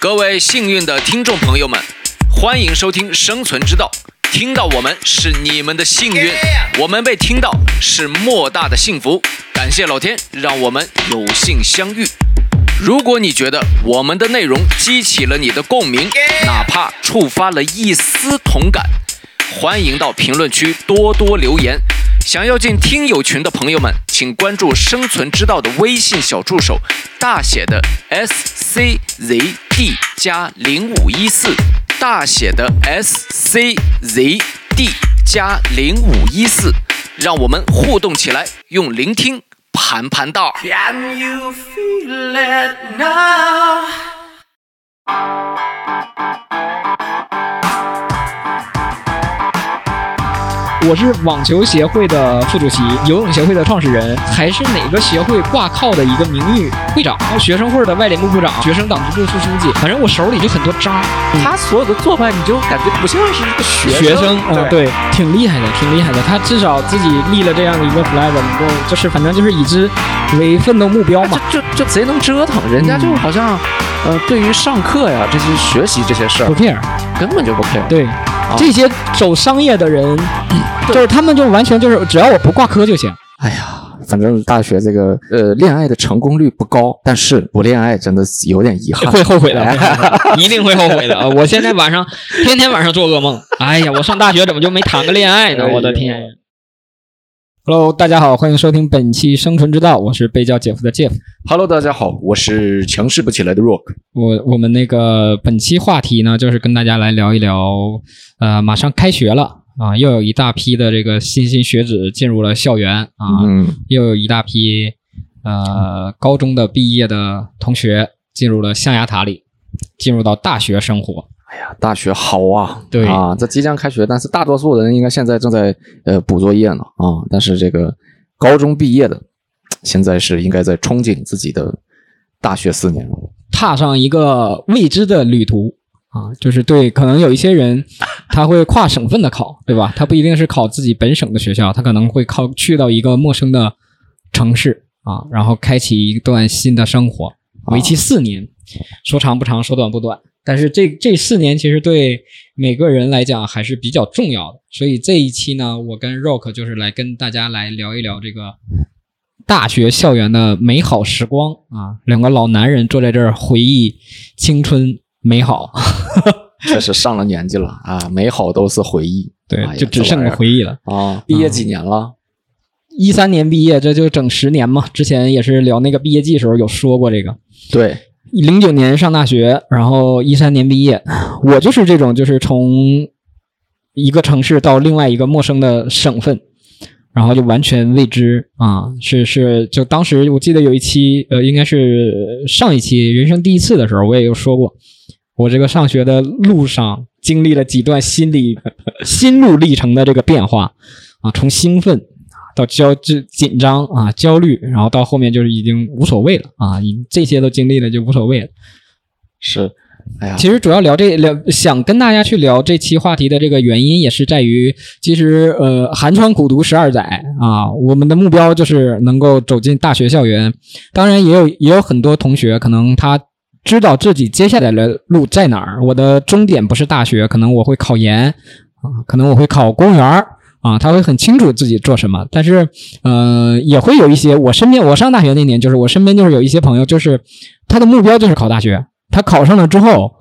各位幸运的听众朋友们，欢迎收听《生存之道》。听到我们是你们的幸运，我们被听到是莫大的幸福。感谢老天，让我们有幸相遇。如果你觉得我们的内容激起了你的共鸣，哪怕触发了一丝同感，欢迎到评论区多多留言。想要进听友群的朋友们，请关注“生存之道”的微信小助手，大写的 S C Z D 加零五一四，大写的 S C Z D 加零五一四，让我们互动起来，用聆听盘盘道。Can you feel it now? 我是网球协会的副主席，游泳协会的创始人，还是哪个协会挂靠的一个名誉会长，学生会的外联部部长，学生党支部副书记。反正我手里就很多渣。他所有的做法，你就感觉不像是一个学学生啊、对，挺厉害的，挺厉害的。他至少自己立了这样的一个 flag，能够就是反正就是以之为奋斗目标嘛。就就就贼能折腾，人家就好像，呃，对于上课呀这些学习这些事儿不儿 care，根本就不 care。对，这些走商业的人，就是他们就完全就是只要我不挂科就行。哎呀，反正大学这个呃恋爱的成功率不高，但是不恋爱真的是有点遗憾。会后悔的，会后悔的一定会后悔的。啊我现在晚上天天晚上做噩梦。哎呀，我上大学怎么就没谈个恋爱呢？我的天！Hello，大家好，欢迎收听本期《生存之道》，我是被叫姐夫的 Jeff。Hello，大家好，我是强势不起来的 Rock。我我们那个本期话题呢，就是跟大家来聊一聊，呃，马上开学了啊，又有一大批的这个莘莘学子进入了校园啊，嗯，又有一大批呃高中的毕业的同学进入了象牙塔里，进入到大学生活。哎呀，大学好啊，对啊，这即将开学，但是大多数人应该现在正在呃补作业呢啊，但是这个高中毕业的，现在是应该在憧憬自己的大学四年了。踏上一个未知的旅途啊，就是对，可能有一些人他会跨省份的考，对吧？他不一定是考自己本省的学校，他可能会考去到一个陌生的城市啊，然后开启一段新的生活，为期四年，说长不长，说短不短。但是这这四年其实对每个人来讲还是比较重要的，所以这一期呢，我跟 Rock 就是来跟大家来聊一聊这个大学校园的美好时光啊，两个老男人坐在这儿回忆青春美好，确实上了年纪了啊，美好都是回忆。对，哎就只剩个回忆了。啊。毕业几年了？一三年毕业，这就整十年嘛。之前也是聊那个毕业季时候有说过这个。对，零九年上大学，然后一三年毕业。我就是这种，就是从一个城市到另外一个陌生的省份，然后就完全未知啊，是是，就当时我记得有一期，呃，应该是上一期人生第一次的时候，我也有说过，我这个上学的路上经历了几段心理 心路历程的这个变化啊，从兴奋。到焦这紧张啊，焦虑，然后到后面就是已经无所谓了啊，你这些都经历了就无所谓了。是。哎呀，其实主要聊这聊，想跟大家去聊这期话题的这个原因，也是在于，其实呃，寒窗苦读十二载啊，我们的目标就是能够走进大学校园。当然，也有也有很多同学可能他知道自己接下来的路在哪儿，我的终点不是大学，可能我会考研啊，可能我会考公务员儿。啊，他会很清楚自己做什么，但是，呃，也会有一些我身边，我上大学那年，就是我身边就是有一些朋友，就是他的目标就是考大学，他考上了之后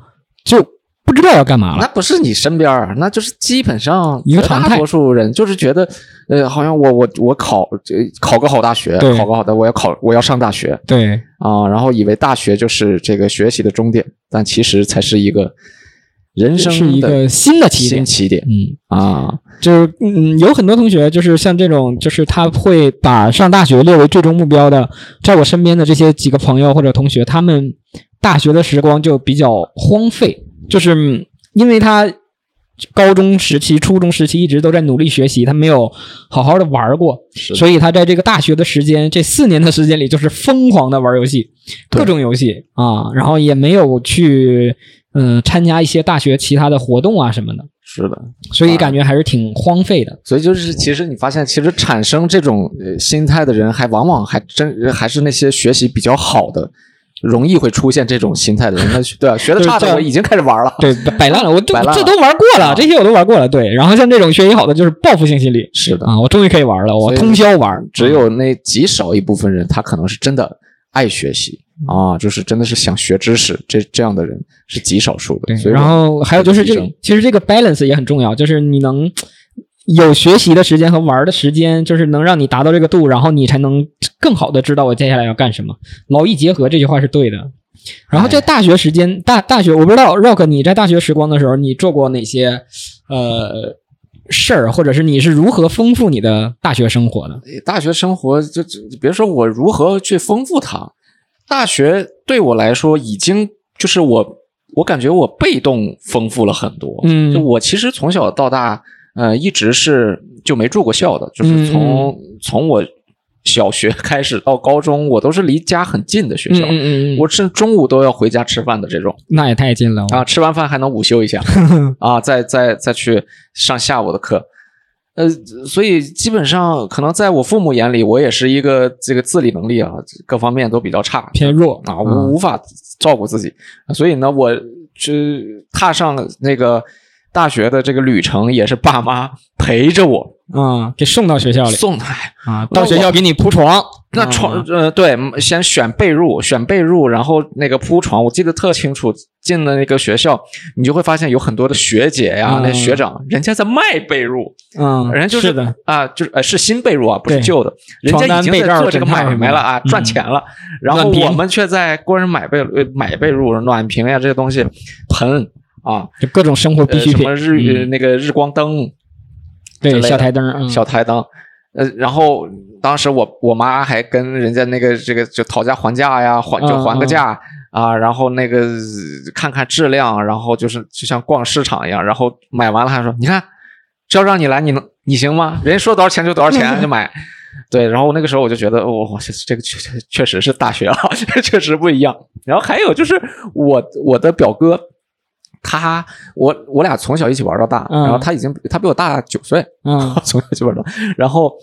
就不知道要干嘛了。那不是你身边儿，那就是基本上一个常态大多数人就是觉得，呃，好像我我我考这考个好大学，考个好的，我要考我要上大学对，啊，然后以为大学就是这个学习的终点，但其实才是一个人生是一个新的起点。新。起点。嗯，啊。就是嗯，有很多同学就是像这种，就是他会把上大学列为最终目标的，在我身边的这些几个朋友或者同学，他们大学的时光就比较荒废，就是嗯因为他高中时期、初中时期一直都在努力学习，他没有好好的玩过，所以他在这个大学的时间，这四年的时间里，就是疯狂的玩游戏，各种游戏啊，然后也没有去嗯、呃参加一些大学其他的活动啊什么的，是的，所以感觉还是挺荒废的。所以就是，其实你发现，其实产生这种呃心态的人，还往往还真还是那些学习比较好的容易会出现这种心态的人。那 对啊，学的差的我已经开始玩了。对，摆烂了，我 这摆烂了。这都玩过了，啊。这些我都玩过了。对，然后像这种学习好的就是报复性心理。是的，啊，我终于可以玩了，我通宵玩，只有那极少一部分人，他可能是真的爱学习啊，就是真的是想学知识，这这样的人是极少数的。对，所以然后还有就是这个，其实这个 balance 也很重要，就是你能有学习的时间和玩的时间，就是能让你达到这个度，然后你才能更好的知道我接下来要干什么。劳逸结合这句话是对的。然后在大学时间，大大学我不知道 Rock 你在大学时光的时候，你做过哪些呃事儿，或者是你是如何丰富你的大学生活的？大学生活就就别说我如何去丰富它，大学对我来说已经就是我我感觉我被动丰富了很多。嗯就我其实从小到大，呃，一直是就没住过校的，就是嗯从、从我小学开始到高中，我都是离家很近的学校。嗯嗯嗯，我是中午都要回家吃饭的这种那也太近了啊，吃完饭还能午休一下 啊，再再再去上下午的课。呃，所以基本上可能在我父母眼里，我也是一个这个自理能力啊，各方面都比较差，偏弱啊，嗯无无法照顾自己，所以呢，我这踏上那个大学的这个旅程，也是爸妈陪着我啊，给送到学校里送来。啊，到学校给你铺床，那床呃对，先选被褥，选被褥，然后那个铺床，我记得特清楚。进了那个学校，你就会发现有很多的学姐呀、嗯。那学长，人家在卖被褥，嗯，人家就是的，啊，就是呃是新被褥啊，不是旧的，人家已经在做这个买卖了啊，赚钱了。然后我们却在光人买被呃买被褥、暖瓶呀这些东西，盆啊，就各种生活必呃需品，什么日呃嗯。那个日光灯、对小台灯，嗯。小台灯，呃，然后当时我我妈还跟人家那个这个就讨价还价呀，还就嗯还个价啊，然后那个呃看看质量，然后就是就像逛市场一样，然后买完了还说，你看，这要让你来，你能你行吗？人家说多少钱就多少钱就买。对，然后那个时候我就觉得，哦，这这个确确确实是大学啊，确实不一样。然后还有就是我我的表哥，他我我俩从小一起玩到大，嗯然后他已经他比我大九岁，嗯从小就玩到，然后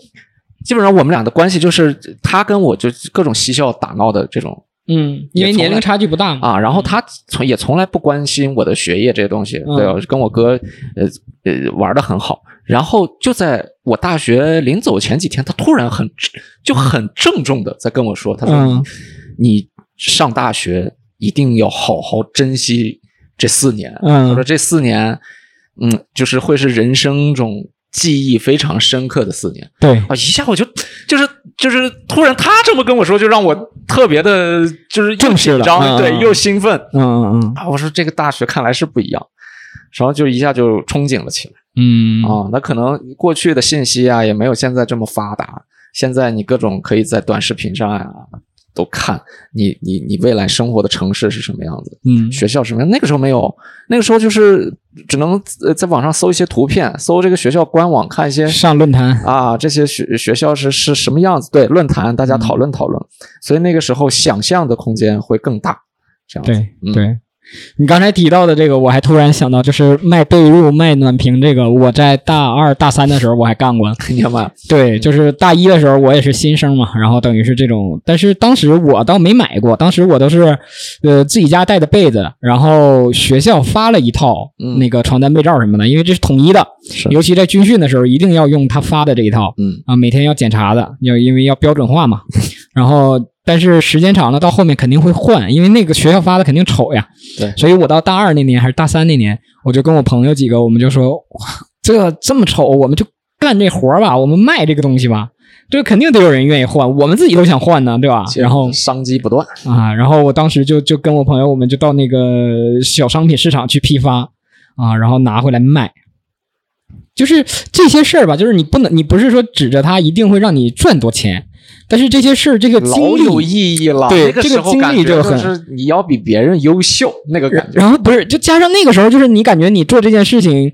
基本上我们俩的关系就是他跟我就各种嬉笑打闹的这种嗯，因为年龄差距不大嘛，啊，然后他从也从来不关心我的学业这些东西，嗯。对吧？跟我哥呃呃玩的很好，然后就在我大学临走前几天，他突然很就很郑重的在跟我说，他说、嗯。你上大学一定要好好珍惜这四年，嗯他说这四年，嗯，就是会是人生中记忆非常深刻的四年。对，啊，一下我就就是就是突然他这么跟我说，就让我特别的，就是又紧张，对，又兴奋嗯嗯嗯啊！我说这个大学看来是不一样，然后就一下就憧憬了起来嗯啊。那可能过去的信息啊也没有现在这么发达，现在你各种可以在短视频上啊都看你你你未来生活的城市是什么样子，嗯学校什么样。那个时候没有，那个时候就是只能呃在网上搜一些图片，搜这个学校官网看一些上论坛，啊，这些学学校是是什么样子？对，论坛大家讨论讨论，所以那个时候想象的空间会更大，这样子。对嗯对。你刚才提到的这个，我还突然想到，就是卖被褥、卖暖瓶这个，我在大二、大三的时候我还干过。你看吧，对，就是大一的时候我也是新生嘛，然后等于是这种，但是当时我倒没买过，当时我都是呃自己家带的被子，然后学校发了一套嗯那个床单被罩什么的，因为这是统一的，尤其在军训的时候一定要用他发的这一套嗯啊，每天要检查的，要因为要标准化嘛。然后但是时间长了，到后面肯定会换，因为那个学校发的肯定丑呀。对所以我到大二那年还是大三那年，我就跟我朋友几个，我们就说，哇，这这么丑，我们就干这活儿吧，我们卖这个东西吧。这肯定得有人愿意换，我们自己都想换呢，对吧？然后商机不断，啊，然后我当时就就跟我朋友，我们就到那个小商品市场去批发啊，然后拿回来卖。就是这些事儿吧，就是你不能，你不是说指着它一定会让你赚多钱，但是这些事儿，这个经历有，意义了。对这个经历就很是你要比别人优秀那个感觉。然后不是，就加上那个时候，就是你感觉你做这件事情，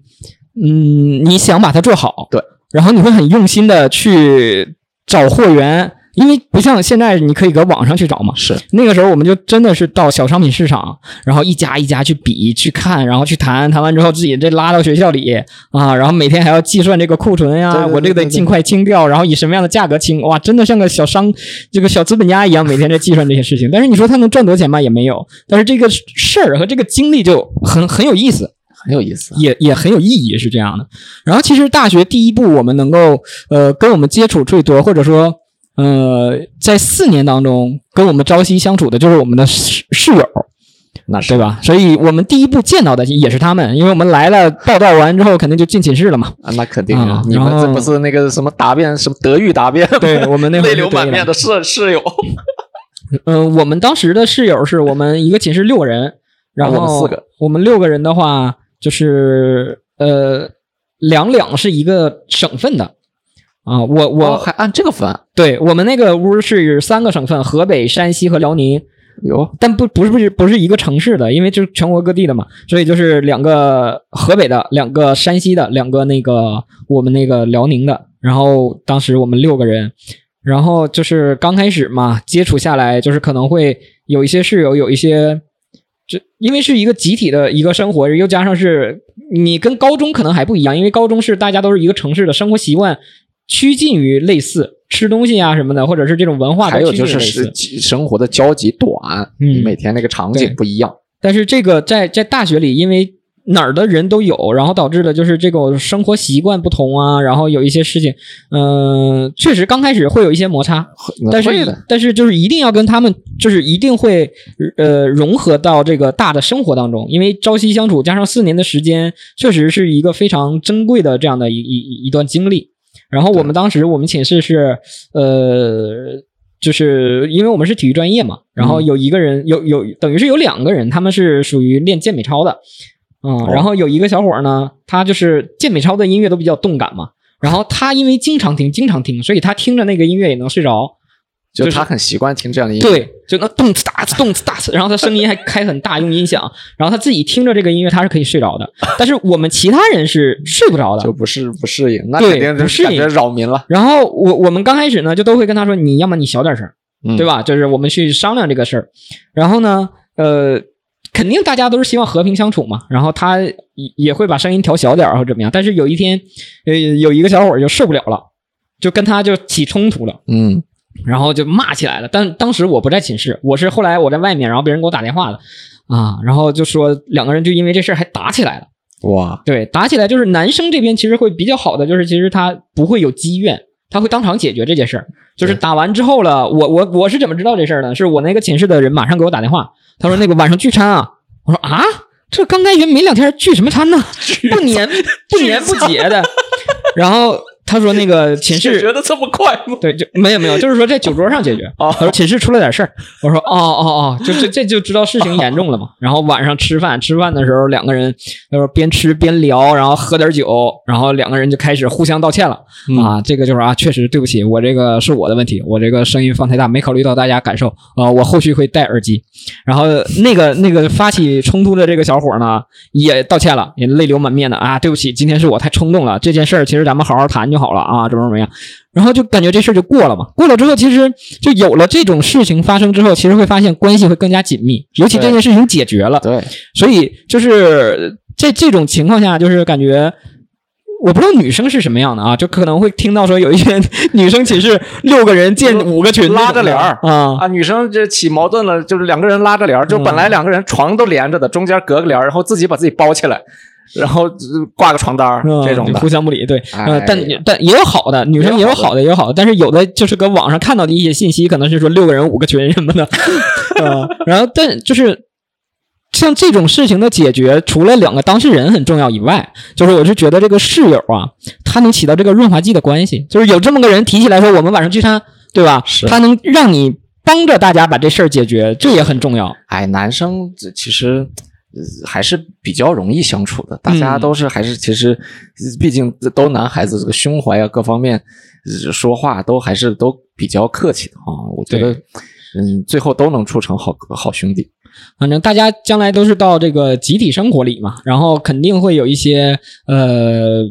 嗯，你想把它做好，对，然后你会很用心的去找货源，因为不像现在你可以搁网上去找嘛。是那个时候我们就真的是到小商品市场，然后一家一家去比、去看，然后去谈，谈完之后自己这拉到学校里啊，然后每天还要计算这个库存呀，对对对我这个得尽快清掉，然后以什么样的价格清，哇，真的像个小商这个小资本家一样，每天在计算这些事情。但是你说他能赚多少钱吧？也没有。但是这个事儿和这个经历就很很有意思。很有意思。也也很有意义，是这样的。然后其实大学第一步，我们能够呃跟我们接触最多，或者说呃在四年当中跟我们朝夕相处的，就是我们的室室友，那是对？吧？所以我们第一步见到的也是他们，因为我们来了报道完之后，肯定就进寝室了嘛。啊，那肯定啊啊！你们这不是那个什么答辩，什么德育答辩？对我们那泪流满面的室室友。嗯、我们当时的室友是我们一个寝室六个人，然后啊我们四个，我们六个人的话就是呃两两是一个省份的啊，我我、哦还按这个分？对我们那个屋是三个省份，河北、山西和辽宁，有，但不不是不是不是一个城市的，因为就是全国各地的嘛，所以就是两个河北的，两个山西的，两个那个我们那个辽宁的。然后当时我们六个人，然后就是刚开始嘛，接触下来就是可能会有一些室友有一些。这因为是一个集体的一个生活，又加上是你跟高中可能还不一样，因为高中是大家都是一个城市的生活习惯趋近于类似，吃东西啊什么的，或者是这种文化的趋还有就是生活的交集短，嗯每天那个场景不一样。但是这个在在大学里，因为哪儿的人都有，然后导致的就是这个生活习惯不同啊，然后有一些事情，嗯、确实刚开始会有一些摩擦，但是但是就是一定要跟他们，就是一定会呃融合到这个大的生活当中，因为朝夕相处加上四年的时间，确实是一个非常珍贵的这样的一一一段经历。然后我们当时我们寝室是呃。就是因为我们是体育专业嘛，然后有一个人有有等于是有两个人，他们是属于练健美操的，嗯，然后有一个小伙儿呢，他就是健美操的音乐都比较动感嘛，然后他因为经常听，经常听，所以他听着那个音乐也能睡着。就他很习惯听这样的音乐。对，就那动次打次动次打次，然后他声音还开很大，用音响，然后他自己听着这个音乐，他是可以睡着的。但是我们其他人是睡不着的就。不适不适应，那肯定不适应是感觉扰民了，然后我我们刚开始呢，就都会跟他说，你要么你小点声，嗯对？吧？就是我们去商量这个事儿。然后呢，呃，肯定大家都是希望和平相处嘛。然后他也也会把声音调小点儿或者怎么样。但是有一天，呃，有一个小伙儿就受不了了，就跟他就起冲突了。嗯，然后就骂起来了。但当时我不在寝室，我是后来我在外面，然后别人给我打电话的啊，然后就说两个人就因为这事儿还打起来了。哇，对，打起来就是男生这边其实会比较好的，就是其实他不会有积怨，他会当场解决这件事儿。就是打完之后了，我我我是怎么知道这事儿呢？是我那个寝室的人马上给我打电话，他说那个晚上聚餐啊，我说啊，这刚开学没两天聚什么餐呢？不年不年不节的。然后他说那个 寝室觉得这么快吗？对，就没有没有，就是说在酒桌上解决。哦他说寝室出了点事儿，我说哦哦哦，就这这就知道事情严重了嘛。然后晚上吃饭，吃饭的时候两个人他说边吃边聊，然后喝点酒，然后两个人就开始互相道歉了、啊。这个就是啊，确实对不起，我这个是我的问题，我这个声音放太大，没考虑到大家感受啊、我后续会戴耳机。然后那个那个发起冲突的这个小伙呢，也道歉了，也泪流满面的啊，对不起，今天是我太冲动了，这件事儿其实咱们好好谈就好了啊，怎么怎么样。然后就感觉这事儿就过了嘛，过了之后，其实就有了这种事情发生之后，其实会发现关系会更加紧密，尤其这件事情解决了，对，所以就是在这种情况下，就是感觉。我不知道女生是什么样的啊，就可能会听到说有一些女生寝室六个人建五个群拉着帘儿。啊，啊，女生这起矛盾了，就是两个人拉着帘儿，就本来两个人床都连着的，中间隔个帘儿，然后自己把自己包起来，然后呃挂个床单儿嗯这种的互。相不理，对，哎呃，但但也有好的，女生也有好的，也有好的，但是有的就是搁网上看到的一些信息，可能是说六个人五个群什么的，呃，然后但就是像这种事情的解决，除了两个当事人很重要以外，就是我是觉得这个室友啊，他能起到这个润滑剂的关系，就是有这么个人提起来说我们晚上聚餐，对吧？是他能让你帮着大家把这事儿解决，这也很重要。哎，男生这其实。呃还是比较容易相处的，大家嗯都是还是其实，呃毕竟都男孩子，这个胸怀啊各方面，呃说话都还是都比较客气的啊。我觉得，嗯，最后都能处成好好兄弟。反正大家将来都是到这个集体生活里嘛，然后肯定会有一些呃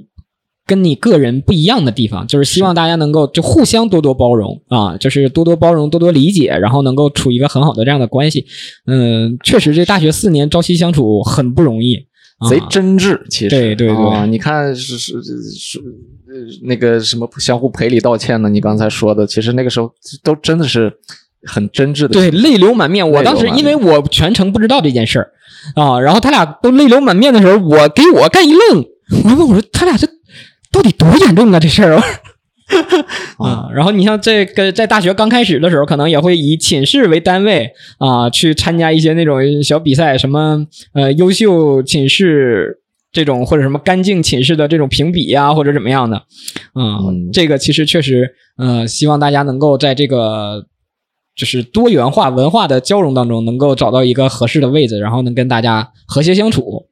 跟你个人不一样的地方，就是希望大家能够就互相多多包容啊，就是多多包容、多多理解，然后能够处一个很好的这样的关系。嗯，确实这大学四年朝夕相处很不容易，啊贼真挚，其实对对对啊，你看是是是呃那个什么相互赔礼道歉呢？你刚才说的，其实那个时候都真的是很真挚的，对，泪流满面。我当时因为我全程不知道这件事儿啊，然后他俩都泪流满面的时候，我给我干一愣，我就问我说他俩这到底多严重啊这事儿 啊？啊，然后你像这个在大学刚开始的时候，可能也会以寝室为单位啊，去参加一些那种小比赛，什么呃优秀寝室这种或者什么干净寝室的这种评比呀、或者怎么样的，嗯，嗯这个其实确实，呃，希望大家能够在这个就是多元化文化的交融当中，能够找到一个合适的位置，然后能跟大家和谐相处。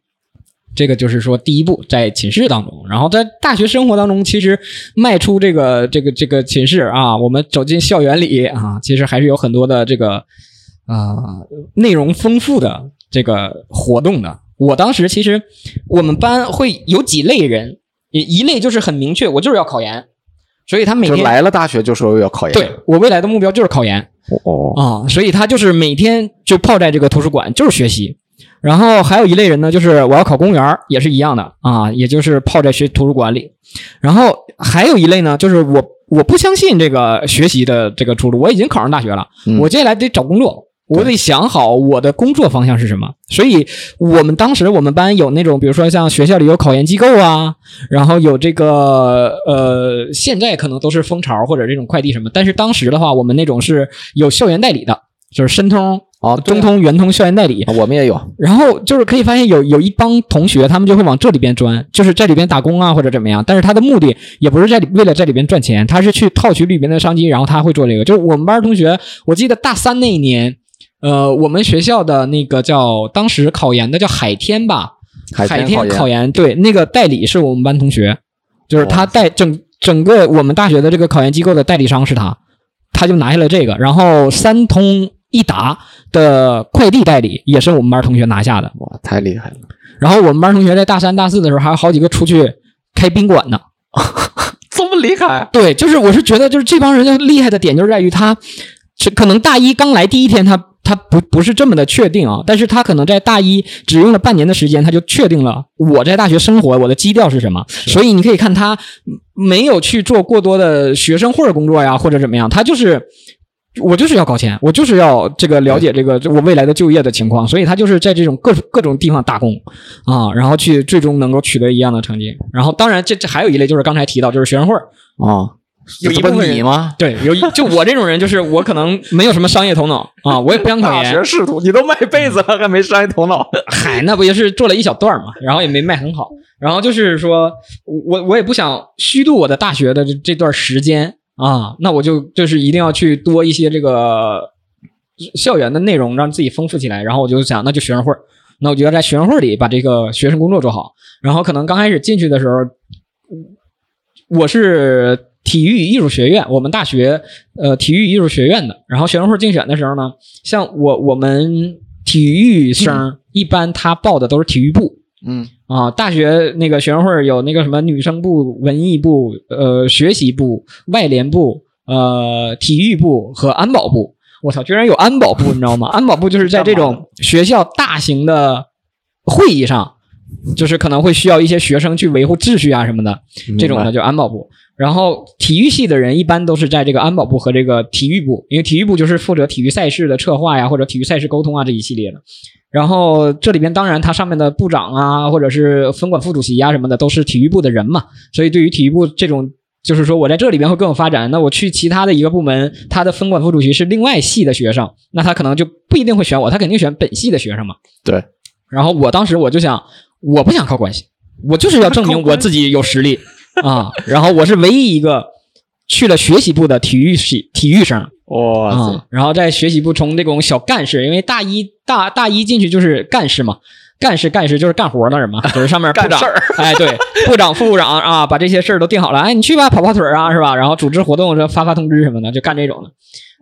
这个就是说第一步，在寝室当中，然后在大学生活当中，其实迈出这个这个这个寝室啊，我们走进校园里啊，其实还是有很多的这个啊、内容丰富的这个活动的。我当时其实我们班会有几类人，一一类就是很明确，我就是要考研，所以他每天就来了大学就说要考研，对我未来的目标就是考研哦，啊，所以他就是每天就泡在这个图书馆，就是学习。然后还有一类人呢，就是我要考公务员，也是一样的啊，也就是泡在学图书馆里。然后还有一类呢，就是我我不相信这个学习的这个出路，我已经考上大学了，嗯我接下来得找工作，我得想好我的工作方向是什么。所以我们当时我们班有那种，比如说像学校里有考研机构啊，然后有这个呃，现在可能都是蜂巢或者这种快递什么，但是当时的话，我们那种是有校园代理的，就是申通、哦，中通、圆通校园代理。啊我们也有，然后就是可以发现有有一帮同学，他们就会往这里边钻，就是在里边打工啊或者怎么样。但是他的目的也不是在里为了在里边赚钱，他是去套取里边的商机，然后他会做这个。就是我们班同学，我记得大三那一年，呃，我们学校的那个叫当时考研的叫海天吧，海海天考研考研，对，那个代理是我们班同学，就是他代整整个我们大学的这个考研机构的代理商是他，他就拿下了这个，然后三通一达的快递代理也是我们班同学拿下的，哇，太厉害了，然后我们班同学在大三、大四的时候还有好几个出去开宾馆呢。这么厉害，对，就是我是觉得就是这帮人的厉害的点就是在于他，是可能大一刚来第一天他他不不是这么的确定啊，但是他可能在大一只用了半年的时间，他就确定了我在大学生活我的基调是什么，所以你可以看他没有去做过多的学生会工作呀或者怎么样，他就是。我就是要搞钱，我就是要这个了解这个我未来的就业的情况，所以他就是在这种各各种地方打工啊，然后去最终能够取得一样的成绩。然后当然这这还有一类就是刚才提到就是学生会儿，啊，有一部分你吗？对，有一就我这种人，就是我可能没有什么商业头脑啊，我也不想考研。学仕途，你都卖被子了，还没商业头脑？嗨，那不也是做了一小段嘛，然后也没卖很好。然后就是说我我也不想虚度我的大学的这这段时间啊，那我就就是一定要去多一些这个校园的内容，让自己丰富起来。然后我就想，那就学生会儿，那我就要在学生会里把这个学生工作做好。然后可能刚开始进去的时候，我是体育艺术学院，我们大学呃体育艺术学院的。然后学生会竞选的时候呢，像我我们体育生一般他报的都是体育部。嗯，啊，大学那个学生会有那个什么女生部、文艺部、呃学习部、外联部、呃体育部和安保部。我操，居然有安保部，你知道吗？安保部就是在这种 学校大型的会议上，就是可能会需要一些学生去维护秩序啊什么的，这种的就安保部。然后体育系的人一般都是在这个安保部和这个体育部，因为体育部就是负责体育赛事的策划呀，或者体育赛事沟通啊这一系列的。然后这里边当然它上面的部长啊，或者是分管副主席啊什么的，都是体育部的人嘛。所以对于体育部这种，就是说我在这里边会更有发展。那我去其他的一个部门，他的分管副主席是另外系的学生，那他可能就不一定会选我，他肯定选本系的学生嘛。对。然后我当时我就想，我不想靠关系，我就是要证明我自己有实力啊。然后我是唯一一个去了学习部的体育系体育生。哇塞啊、，然后在学习部从这种小干事，因为大一大大一进去就是干事嘛，干事干事就是干活的人嘛，就是上面部长干事儿，哎对，部长副部长啊，把这些事儿都定好了，哎你去吧，跑跑腿儿啊是吧？然后组织活动这发发通知什么的，就干这种的。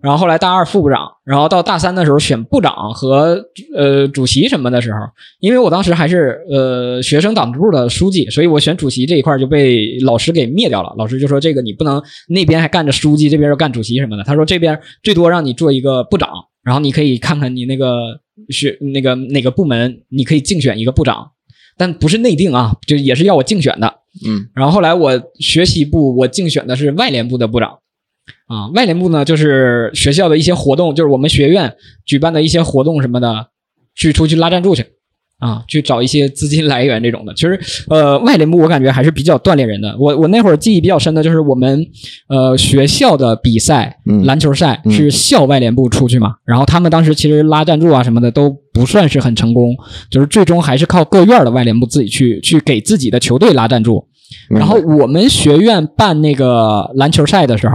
然后后来大二副部长，然后到大三的时候选部长和呃主席什么的时候，因为我当时还是呃学生党支部的书记，所以我选主席这一块就被老师给灭掉了。老师就说这个你不能那边还干着书记，这边又干主席什么的。他说这边最多让你做一个部长，然后你可以看看你那个学那个哪个部门，你可以竞选一个部长，但不是内定啊，就也是要我竞选的。嗯然后后来我学习部，我竞选的是外联部的部长，啊，外联部呢就是学校的一些活动，就是我们学院举办的一些活动什么的，去出去拉赞助去，啊，去找一些资金来源这种的。其实，呃，外联部我感觉还是比较锻炼人的。我我那会儿记忆比较深的就是我们呃学校的比赛，嗯篮球赛嗯是校外联部出去嘛，然后他们当时其实拉赞助啊什么的都不算是很成功，就是最终还是靠各院的外联部自己去去给自己的球队拉赞助。然后我们学院办那个篮球赛的时候，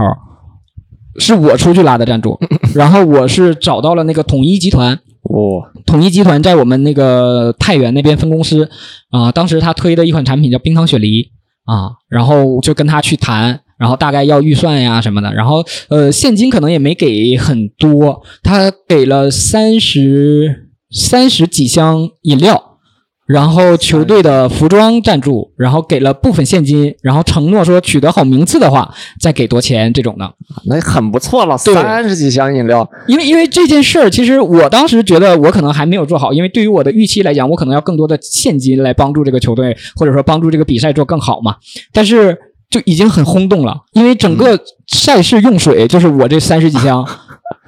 是我出去拉的赞助，然后我是找到了那个统一集团，哦，统一集团在我们那个太原那边分公司啊、当时他推的一款产品叫冰糖雪梨啊，然后就跟他去谈，然后大概要预算呀什么的，然后呃现金可能也没给很多，他给了三十三十几箱饮料。然后球队的服装赞助，然后给了部分现金，然后承诺说取得好名次的话再给多钱这种的。那很不错了，对三十几箱饮料，因为因为这件事儿，其实我当时觉得我可能还没有做好，因为对于我的预期来讲，我可能要更多的现金来帮助这个球队，或者说帮助这个比赛做更好嘛。但是就已经很轰动了，因为整个赛事用水就是我这三十几箱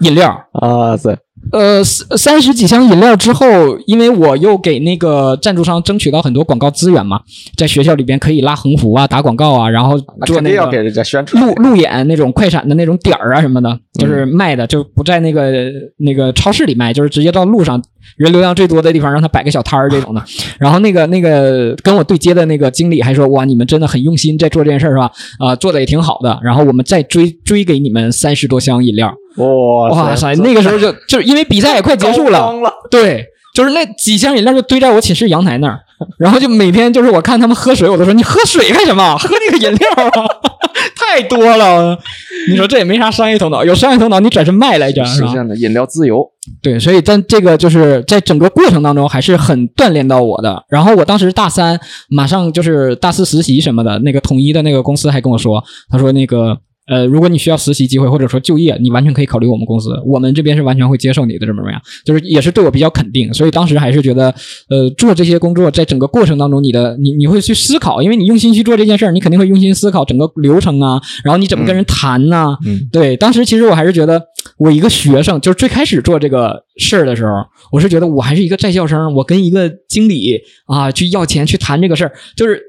饮料。啊，对，呃，三三十几箱饮料之后，因为我又给那个赞助商争取到很多广告资源嘛，在学校里边可以拉横幅啊、打广告啊，然后做那个肯定要给人家宣传路路演那种快闪的那种点儿啊什么的，就是卖的就不在那个那个超市里卖，就是直接到路上人流量最多的地方让他摆个小摊儿这种的。然后那个那个跟我对接的那个经理还说：“哇，你们真的很用心在做这件事儿是吧？啊、做的也挺好的。然后我们再追追给你们三十多箱饮料。哇哇塞，那个时候就就是因为比赛也快结束了，了，对，就是那几箱饮料就堆在我寝室阳台那儿，然后就每天就是我看他们喝水，我都说你喝水干什么？喝那个饮料啊，太多了。你说这也没啥商业头脑，有商业头脑你转身卖来着？实现的饮料自由，对，所以但这个就是在整个过程当中还是很锻炼到我的。然后我当时大三，马上就是大四实习什么的，那个统一的那个公司还跟我说，他说那个。呃，如果你需要实习机会或者说就业，你完全可以考虑我们公司，我们这边是完全会接受你的，怎么怎么样？就是也是对我比较肯定，所以当时还是觉得，呃，做这些工作在整个过程当中，你的你你会去思考，因为你用心去做这件事儿，你肯定会用心思考整个流程啊，然后你怎么跟人谈呐、嗯。对，当时其实我还是觉得，我一个学生，就是最开始做这个事儿的时候，我是觉得我还是一个在校生，我跟一个经理啊去要钱去谈这个事儿，就是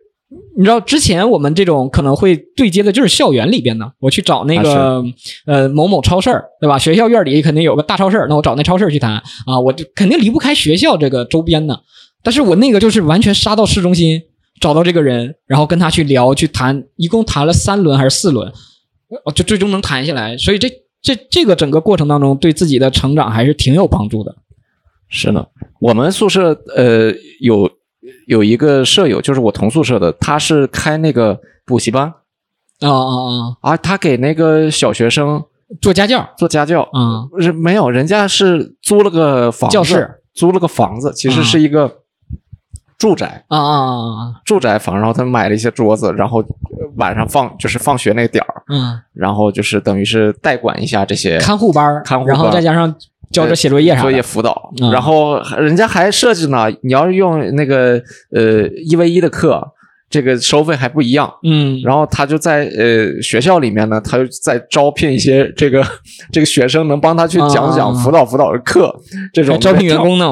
你知道之前我们这种可能会对接的就是校园里边的，我去找那个、呃某某超市儿，对吧？学校院里肯定有个大超市儿，那我找那超市儿去谈啊，我就肯定离不开学校这个周边的，但是我那个就是完全杀到市中心。找到这个人，然后跟他去聊、去谈，一共谈了三轮还是四轮，哦，就最终能谈下来。所以这这这个整个过程当中，对自己的成长还是挺有帮助的。是呢，我们宿舍呃有有一个舍友，就是我同宿舍的，他是开那个补习班啊啊啊！啊，他给那个小学生做家教做家教，嗯人没有，人家是租了个房子，教室租了个房子，其实是一个住宅。啊啊啊！住宅房，然后他买了一些桌子，然后呃晚上放就是放学那个点儿，嗯，然后就是等于是代管一下这些看护班看护班然后再加上教着写作业啥作业。辅导，嗯然后人家还设置呢，你要是用那个呃一 v 一的课，这个收费还不一样。嗯，然后他就在呃学校里面呢，他就在招聘一些这个 这个学生，能帮他去讲讲、啊辅导辅导的课，这种招聘员工呢。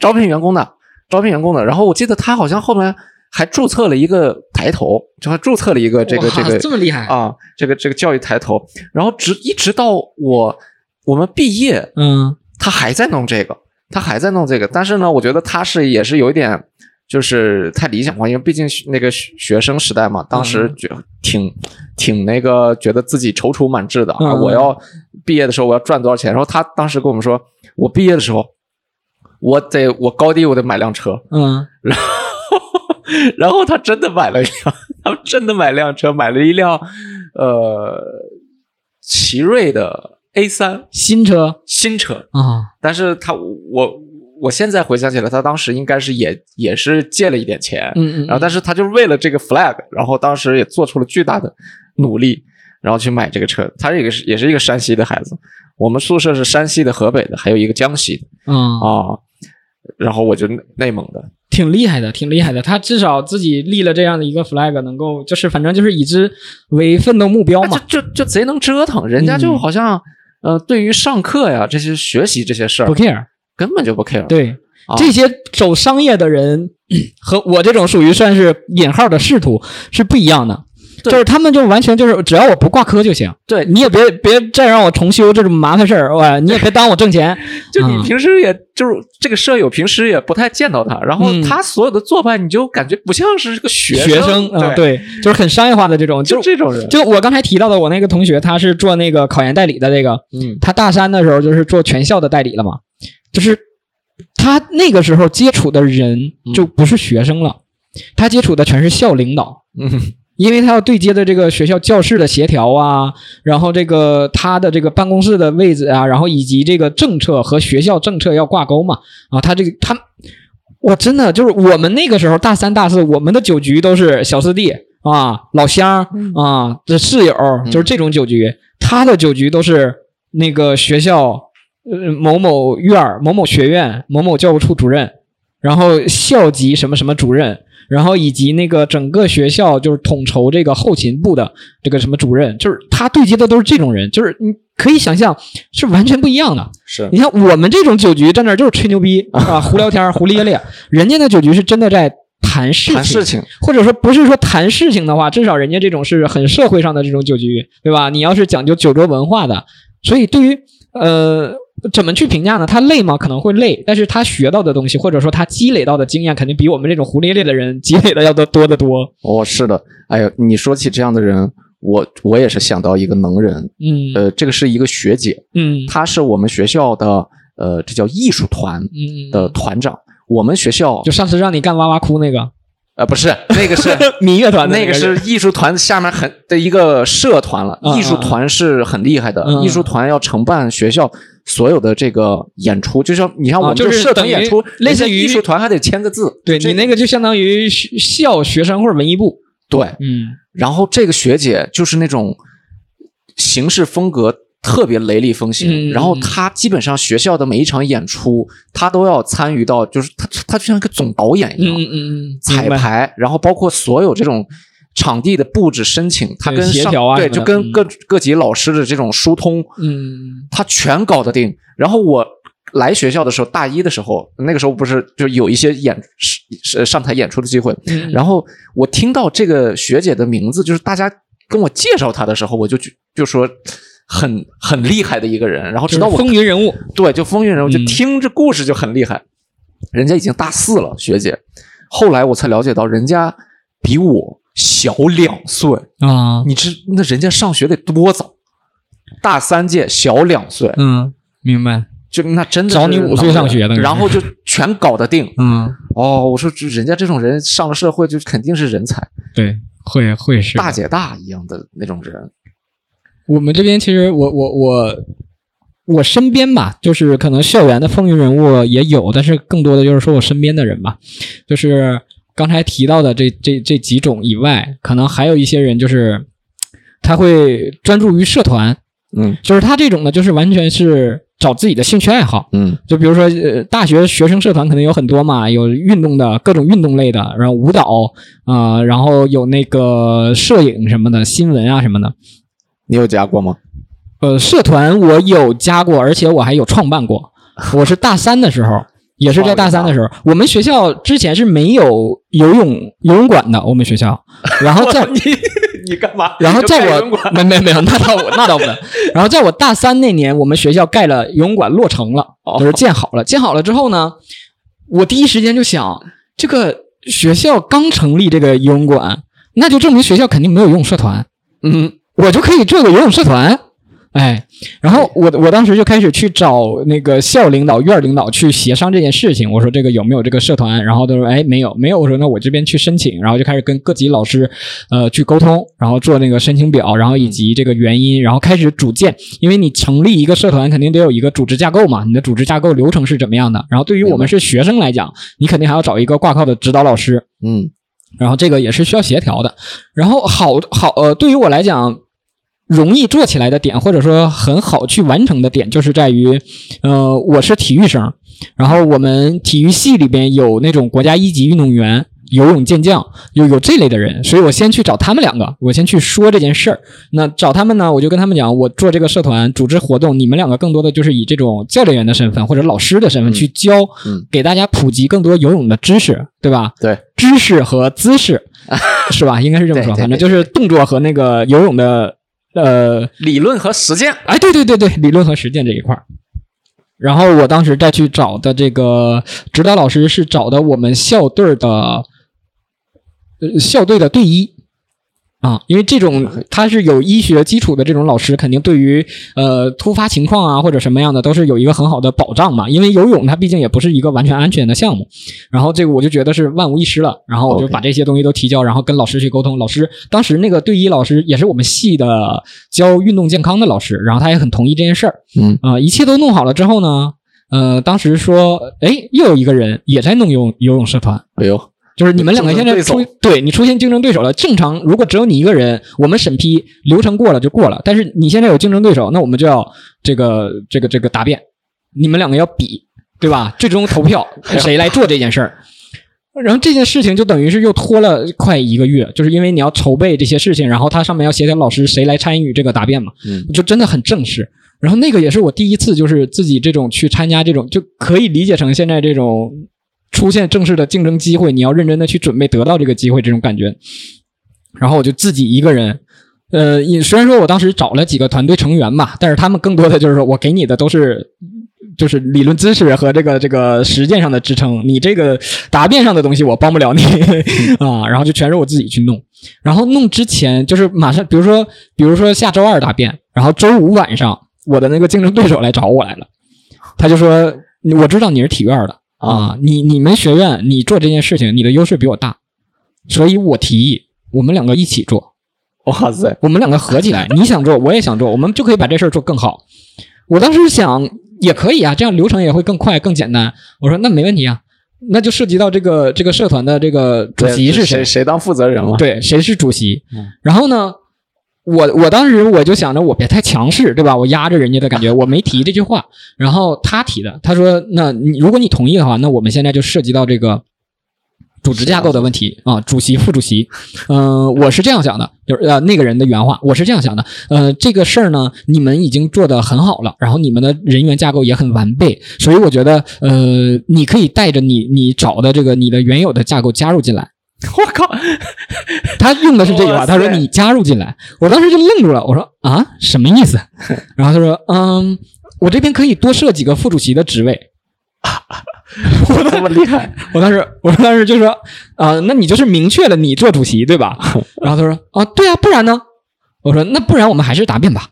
招聘员工的，招聘员工的。然后我记得他好像后面还注册了一个抬头，就还注册了一个这个哇这个这么厉害啊，这个这个教育抬头。然后直一直到我我们毕业，嗯他还在弄这个，他还在弄这个。但是呢，我觉得他是也是有一点。就是太理想化，因为毕竟那个学学生时代嘛，当时嗯觉挺、挺那个，觉得自己踌躇满志的啊！嗯我要毕业的时候我要赚多少钱？然后他当时跟我们说，我毕业的时候，我得我高低我得买辆车，嗯然后他真的买了一辆，他真的买辆车，买了一辆呃奇瑞的 A 三。新车。新车，啊，但是他我我现在回想起来，他当时应该是也也是借了一点钱，嗯嗯，然后但是他就是为了这个 flag，然后当时也做出了巨大的努力，然后去买这个车。他这个是也是一个山西的孩子，我们宿舍是山西的、河北的，还有一个江西的。啊，啊。然后我就内内蒙的，挺厉害的，挺厉害的。他至少自己立了这样的一个 flag，能够就是反正就是以之为奋斗目标嘛。就就就贼能折腾，人家就好像、呃，对于上课呀这些学习这些事儿不 care，根本就不 care。对，啊这些走商业的人 和我这种属于算是引号的仕途是不一样的。对。就是他们就完全就是只要我不挂科就行，对。你也别别再让我重修这种麻烦事儿，哇，你也别耽误我挣钱。就你啊。平时也就是这个舍友，平时也不太见到他，然后嗯。他所有的做派，你就感觉不像是个学学生啊、对，对，就是很商业化的这种，就就这种人，就我刚才提到的，我那个同学他是做那个考研代理的，这个嗯。他大三的时候就是做全校的代理了嘛，就是他那个时候接触的人就不是学生了，他接触的全是校领导。嗯因为他要对接的这个学校教室的协调啊，然后这个他的这个办公室的位置啊，然后以及这个政策和学校政策要挂钩嘛，啊，他这个他，我真的就是我们那个时候大三大四，我们的酒局都是小师弟啊、老乡啊、这室友，就是这种酒局。他的酒局都是那个学校呃某某院儿、某某学院、某某教务处主任，然后校级什么什么主任，然后以及那个整个学校就是统筹这个后勤部的这个什么主任，就是他对接的都是这种人，就是你可以想象是完全不一样的。是你像我们这种酒局站那儿就是吹牛逼 啊，胡聊天、胡咧咧，人家的酒局是真的在谈事情，谈事情，或者说不是说谈事情的话，至少人家这种是很社会上的这种酒局，对吧？你要是讲究酒桌文化的，所以对于呃怎么去评价呢？他累吗？可能会累，但是他学到的东西，或者说他积累到的经验，肯定比我们这种胡咧咧的人积累的要多多得多。哦，是的，哎呦，你说起这样的人，我我也是想到一个能人，嗯呃，这个是一个学姐，嗯她是我们学校的呃，这叫艺术团嗯的团长。我们学校就上次让你干哇哇哭那个呃不是那个是 民乐团的那个个是艺术团下面很的一个社团了，嗯艺术团是很厉害的，艺术团要承办学校所有的这个演出，就像你像我们啊就是社团演出，类似于艺术团还得签个字，对你那个就相当于校学生会文艺部。对，嗯然后这个学姐就是那种形式风格特别雷厉风行，嗯然后他基本上学校的每一场演出，他都要参与到，就是他他就像一个总导演一样，嗯嗯嗯，彩排，然后包括所有这种场地的布置申请，他跟上协调啊对，就跟各各级老师的这种疏通，嗯。她全搞得定。然后我来学校的时候，大一的时候，那个时候不是就有一些演是上台演出的机会，嗯，然后我听到这个学姐的名字，就是大家跟我介绍她的时候，我就就就说很很厉害的一个人。然后直到我风云人物，对就风云人物，就嗯听这故事就很厉害。人家已经大四了，学姐。后来我才了解到，人家比我小两岁。啊，你知那人家上学得多早？大三届，小两岁，嗯，明白，就那真的是早你五岁上学的然后就全搞得定。嗯，哦，我说人家这种人上了社会就肯定是人才。对，会会是大姐大一样的那种人。我们这边其实我我我我身边吧，就是可能校园的风云人物也有，但是更多的就是说我身边的人吧，就是刚才提到的这这这几种以外，可能还有一些人就是他会专注于社团，嗯就是他这种呢，就是完全是找自己的兴趣爱好。嗯就比如说，呃，大学学生社团肯定有很多嘛，有运动的各种运动类的，然后舞蹈啊、然后有那个摄影什么的，新闻啊什么的。你有加过吗？呃，社团我有加过，而且我还有创办过。我是大三的时候，也是在大三的时候，我们学校之前是没有游泳游泳馆的，我们学校。然后在你你干嘛？然后在我没没没有，那倒那倒不能。然后在我大三那年，我们学校盖了游泳馆，落成了，哦就是建好了。建好了之后呢，我第一时间就想，这个学校刚成立这个游泳馆，那就证明学校肯定没有游泳社团，嗯，我就可以做个游泳社团。哎，然后我我当时就开始去找那个校领导、院领导去协商这件事情。我说这个有没有这个社团？然后他说哎没有，没有。我说那我这边去申请，然后就开始跟各级老师呃去沟通，然后做那个申请表，然后以及这个原因，然后开始组建。因为你成立一个社团，肯定得有一个组织架构嘛，你的组织架构流程是怎么样的？然后对于我们是学生来讲，你肯定还要找一个挂靠的指导老师。嗯然后这个也是需要协调的。然后好好呃，对于我来讲，容易做起来的点，或者说很好去完成的点，就是在于，呃，我是体育生，然后我们体育系里边有那种国家一级运动员。游泳健将有有这类的人，所以我先去找他们两个，我先去说这件事儿。那找他们呢，我就跟他们讲，我做这个社团组织活动，你们两个更多的就是以这种教练员的身份或者老师的身份去教，嗯给大家普及更多游泳的知识，对吧？对，知识和姿势，是吧？应该是这么说，反正就是动作和那个游泳的呃，理论和实践。哎，对对对对，理论和实践这一块儿。然后我当时再去找的这个指导老师是找的我们校队的，呃，校队的队医啊，因为这种他是有医学基础的这种老师，肯定对于呃突发情况啊或者什么样的都是有一个很好的保障嘛。因为游泳它毕竟也不是一个完全安全的项目，然后这个我就觉得是万无一失了，然后我就把这些东西都提交，然后跟老师去沟通。老师当时那个队医老师也是我们系的教运动健康的老师，然后他也很同意这件事儿。嗯啊、一切都弄好了之后呢，呃，当时说，哎，又有一个人也在弄游泳游泳社团，哎呦，就是你们两个现在出对你出现竞争对手了。正常如果只有你一个人，我们审批流程过了就过了，但是你现在有竞争对手，那我们就要这个这个这个答辩，你们两个要比，对吧？最终投票 谁来做这件事儿。然后这件事情就等于是又拖了快一个月，就是因为你要筹备这些事情，然后它上面要协调老师谁来参与这个答辩嘛，嗯就真的很正式。然后那个也是我第一次，就是自己这种去参加这种，就可以理解成现在这种出现正式的竞争机会，你要认真的去准备得到这个机会这种感觉。然后我就自己一个人，呃，也虽然说我当时找了几个团队成员吧，但是他们更多的就是说我给你的都是。就是理论知识和这个这个实践上的支撑，你这个答辩上的东西我帮不了你 啊，然后就全是我自己去弄。然后弄之前就是马上，比如说比如说下周二答辩，然后周五晚上我的那个竞争对手来找我来了，他就说我知道你是体院的啊，你你们学院你做这件事情你的优势比我大，所以我提议我们两个一起做，哇塞，我们两个合起来，你想做我也想做，我们就可以把这事儿做更好。我当时想也可以啊，这样流程也会更快更简单。我说那没问题啊，那就涉及到这个这个社团的这个主席是谁谁？当负责人了？对，谁是主席嗯？然后呢，我我当时我就想着我别太强势，对吧？我压着人家的感觉，我没提这句话。然后他提的，他说：“那你如果你同意的话，那我们现在就涉及到这个。”组织架构的问题啊，主席、副主席，嗯、我是这样想的，就是呃那个人的原话，我是这样想的，呃，这个事儿呢，你们已经做得很好了，然后你们的人员架构也很完备，所以我觉得，呃，你可以带着你你找的这个你的原有的架构加入进来，我靠，他用的是这句话，他说你加入进来，我当时就愣住了，我说啊，什么意思？然后他说，嗯，我这边可以多设几个副主席的职位。我这么厉害，我当时，我当时就说，啊、那你就是明确了你做主席对吧？然后他说，啊，对啊，不然呢？我说，那不然我们还是答辩吧。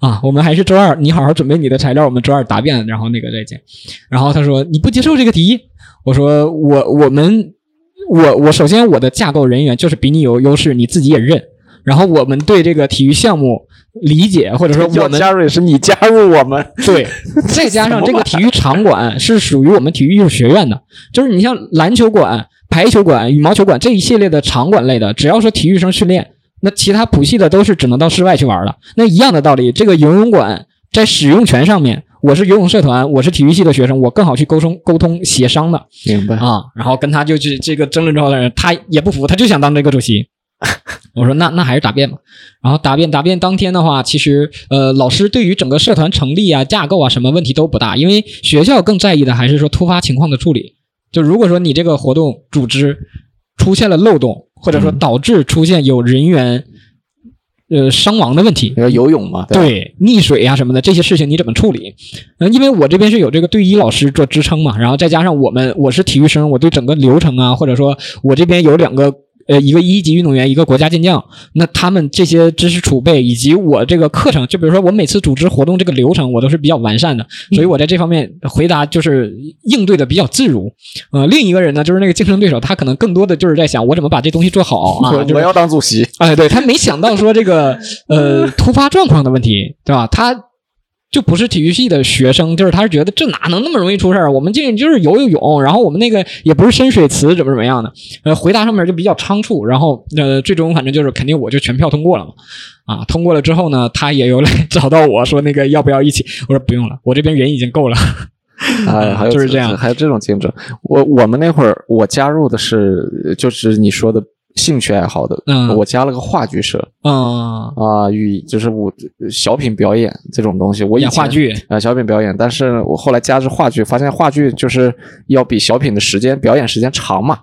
啊，我们还是周二，你好好准备你的材料，我们周二答辩，然后那个再见。然后他说，你不接受这个提议？我说，我我们我我首先我的架构人员就是比你有优势，你自己也认。然后我们对这个体育项目理解，或者说我们加入也是你加入我们，对，再加上这个体育场馆是属于我们体育艺术学院的，就是你像篮球馆、排球馆、羽毛球馆这一系列的场馆类的，只要说体育生训练，那其他普系的都是只能到室外去玩了。那一样的道理，这个游泳馆在使用权上面，我是游泳社团，我是体育系的学生，我更好去沟通沟通协商的明白？啊。然后跟他就去这个争论之后呢，他也不服，他就想当这个主席。我说那那还是答辩吧。然后答辩答辩当天的话，其实呃老师对于整个社团成立啊、架构啊什么问题都不大，因为学校更在意的还是说突发情况的处理。就如果说你这个活动组织出现了漏洞，或者说导致出现有人员呃伤亡的问题，游泳嘛？吧，对溺水啊什么的这些事情你怎么处理？嗯，因为我这边是有这个队医老师做支撑嘛，然后再加上我们我是体育生，我对整个流程啊，或者说我这边有两个呃一个一级运动员，一个国家健将，那他们这些知识储备以及我这个课程，就比如说我每次组织活动这个流程，我都是比较完善的，所以我在这方面回答就是应对的比较自如。呃，另一个人呢，就是那个竞争对手，他可能更多的就是在想我怎么把这东西做好 我要当主席，哎，对他没想到说这个呃突发状况的问题，对吧？他就不是体育系的学生，就是他是觉得这哪能那么容易出事儿？我们进去就是游游泳，然后我们那个也不是深水池，怎么怎么样的？呃，回答上面就比较仓促，然后呃，最终反正就是肯定我就全票通过了嘛。啊，通过了之后呢，他也有来找到我说那个要不要一起？我说不用了，我这边人已经够了。啊，还有就是这样还有这种竞争。我我们那会儿我加入的是就是你说的兴趣爱好的，嗯。我加了个话剧社。嗯，啊，与就是我小品表演这种东西，我演话剧，啊、小品表演，但是我后来加着话剧，发现话剧就是要比小品的时间表演时间长嘛。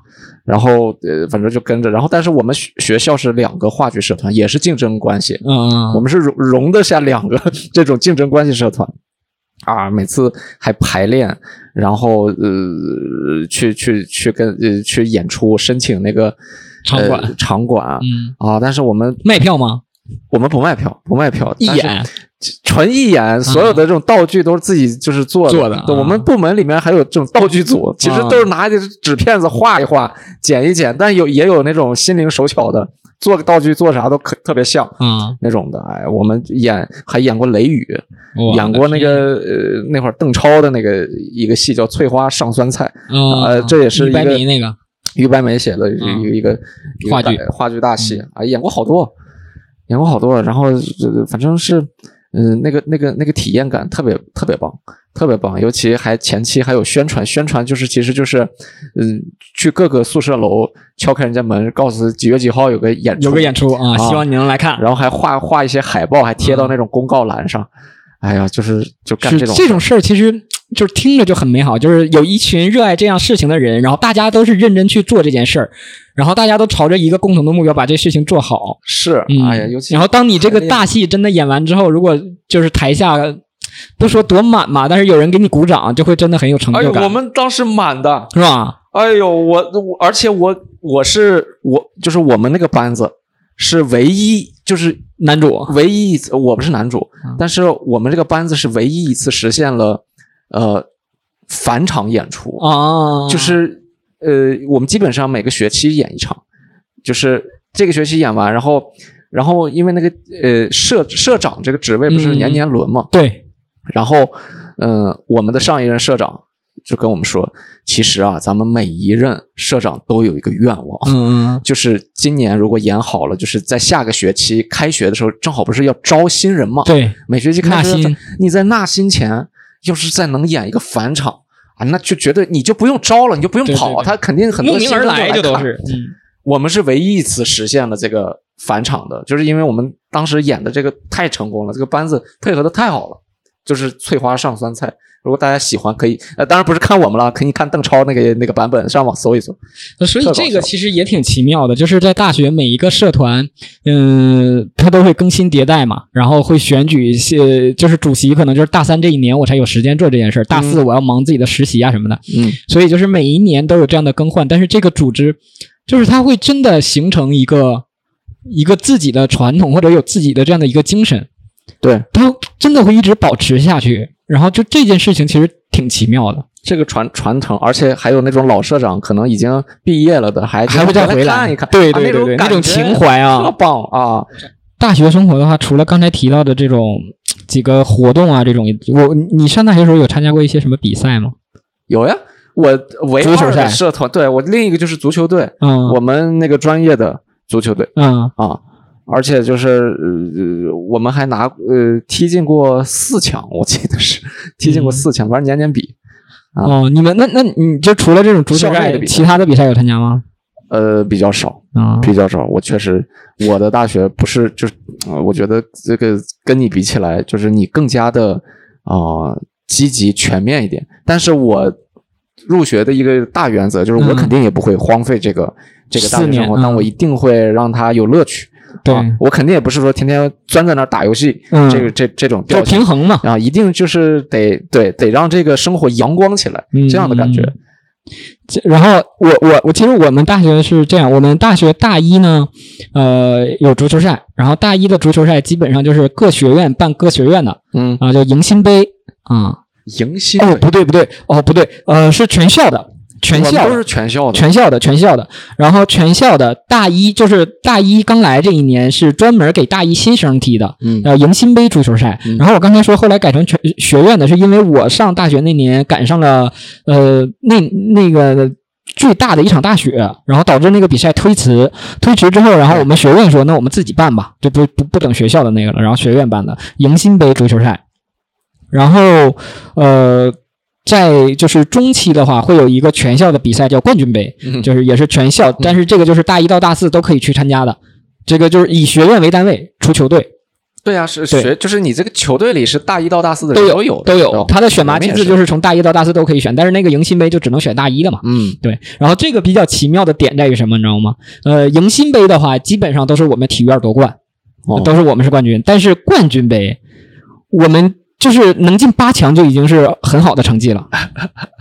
然后呃，反正就跟着，然后但是我们学学校是两个话剧社团，也是竞争关系，嗯我们是容容得下两个 这种竞争关系社团。啊，每次还排练，然后呃去去去跟呃去演出，申请那个场馆。呃、场馆啊、嗯，啊，但是我们卖票吗？我们不卖票，不卖票，一演纯一演，所有的这种道具都是自己就是做的。做的啊我们部门里面还有这种道具组，其实都是拿一个纸片子画一画、剪一剪，但有也有那种心灵手巧的，做个道具做啥都可特别像嗯，那种的。哎，我们演还演过《雷雨》，演过那个呃那会儿邓超的那个一个戏叫《翠花上酸菜》，嗯，呃这也是一个那个，于白眉写的一个、嗯一个话剧。话剧大戏啊，演过好多，演过好多，然后呃反正是嗯、那个那个那个体验感特别特别棒，特别棒，尤其还前期还有宣传，宣传就是其实就是嗯、去各个宿舍楼敲开人家门，告诉几月几号有个演出，有个演出啊，啊希望你能来看。然后还画画一些海报，还贴到那种公告栏上。哎呀，就是就干这种这种事儿，其实就是听着就很美好，就是有一群热爱这样事情的人，然后大家都是认真去做这件事儿，然后大家都朝着一个共同的目标把这事情做好。是，嗯，哎呀，尤其然后当你这个大戏真的演完之后，如果就是台下不说多满嘛，但是有人给你鼓掌，就会真的很有成就感，我们当时满的，是吧？哎呦，我我，而且我我是我就是我们那个班子是唯一就是男主唯一一次，我不是男主，嗯但是我们这个班子是唯一一次实现了呃返场演出，啊，就是呃我们基本上每个学期演一场，就是这个学期演完，然后然后因为那个呃社社长这个职位不是嗯年年轮嘛，对，然后，嗯、我们的上一任社长就跟我们说，其实啊，咱们每一任社长都有一个愿望，嗯就是今年如果演好了，就是在下个学期开学的时候，正好不是要招新人嘛？，对，每学期开学，你在纳新前，要是再能演一个返场啊，那就绝对你就不用招了，你就不用跑，对对对。他肯定很多新人来就都看。是，嗯。我们是唯一一次实现了这个返场的，就是因为我们当时演的这个太成功了，这个班子配合的太好了，就是翠花上酸菜。如果大家喜欢，可以呃，当然不是看我们了，可以看邓超那个那个版本，上网搜一搜。所以这个其实也挺奇妙的，就是在大学每一个社团，嗯，它都会更新迭代嘛，然后会选举一些，就是主席可能就是大三这一年我才有时间做这件事儿，大四我要忙自己的实习啊什么的，嗯，所以就是每一年都有这样的更换，但是这个组织就是它会真的形成一个一个自己的传统或者有自己的这样的一个精神，对，它真的会一直保持下去，然后就这件事情其实挺奇妙的，这个传传承，而且还有那种老社长可能已经毕业了的，还还会再回来。看一看，对啊对对对，那种情怀啊，特棒啊！大学生活的话，除了刚才提到的这种几个活动啊，这种我你上大学的时候有参加过一些什么比赛吗？有呀，我唯二足球赛。的社团，对我另一个就是足球队，嗯，我们那个专业的足球队。嗯。啊，而且就是呃，我们还拿呃踢进过四强，我记得是踢进过四强，反正年年比。啊哦，你们那那你就除了这种足球赛其他的比赛有参加吗？呃，比较少，啊，比较少。我确实，我的大学不是就是，呃，我觉得这个跟你比起来，就是你更加的啊、呃积极全面一点。但是我入学的一个大原则就是，我嗯肯定也不会荒废这个、这个大四学生活，但我一定会让他有乐趣。对，啊我肯定也不是说天天钻在那儿打游戏，嗯这个这这种就调平衡嘛。啊，一定就是得对得让这个生活阳光起来，嗯这样的感觉。这然后我我我其实我们大学是这样，我们大学大一呢，呃有足球赛，然后大一的足球赛基本上就是各学院办各学院的嗯，啊，叫迎新杯啊。迎新哦，不对不对，哦不对，呃是全校的，全校都是全校的，全校的，全校的。然后全校的大一就是大一刚来这一年是专门给大一新生踢的，嗯呃，迎新杯足球赛。嗯然后我刚才说后来改成全学院的，是因为我上大学那年赶上了呃那那个。最大的一场大雪，然后导致那个比赛推迟，推迟之后，然后我们学院说，那我们自己办吧，就不不不等学校的那个了，然后学院办的迎新杯足球赛，然后呃，在就是中期的话，会有一个全校的比赛叫冠军杯，嗯就是也是全校，但是这个就是大一到大四都可以去参加的。这个就是以学院为单位出球队，对啊，是对学，就是你这个球队里是大一到大四的都有人都有的都有。他的选拔机制就是从大一到大四都可以选，但是那个迎新杯就只能选大一的嘛。嗯对，然后这个比较奇妙的点在于什么，你知道吗？呃，迎新杯的话，基本上都是我们体院夺冠，哦都是我们是冠军。但是冠军杯，我们就是能进八强就已经是很好的成绩了。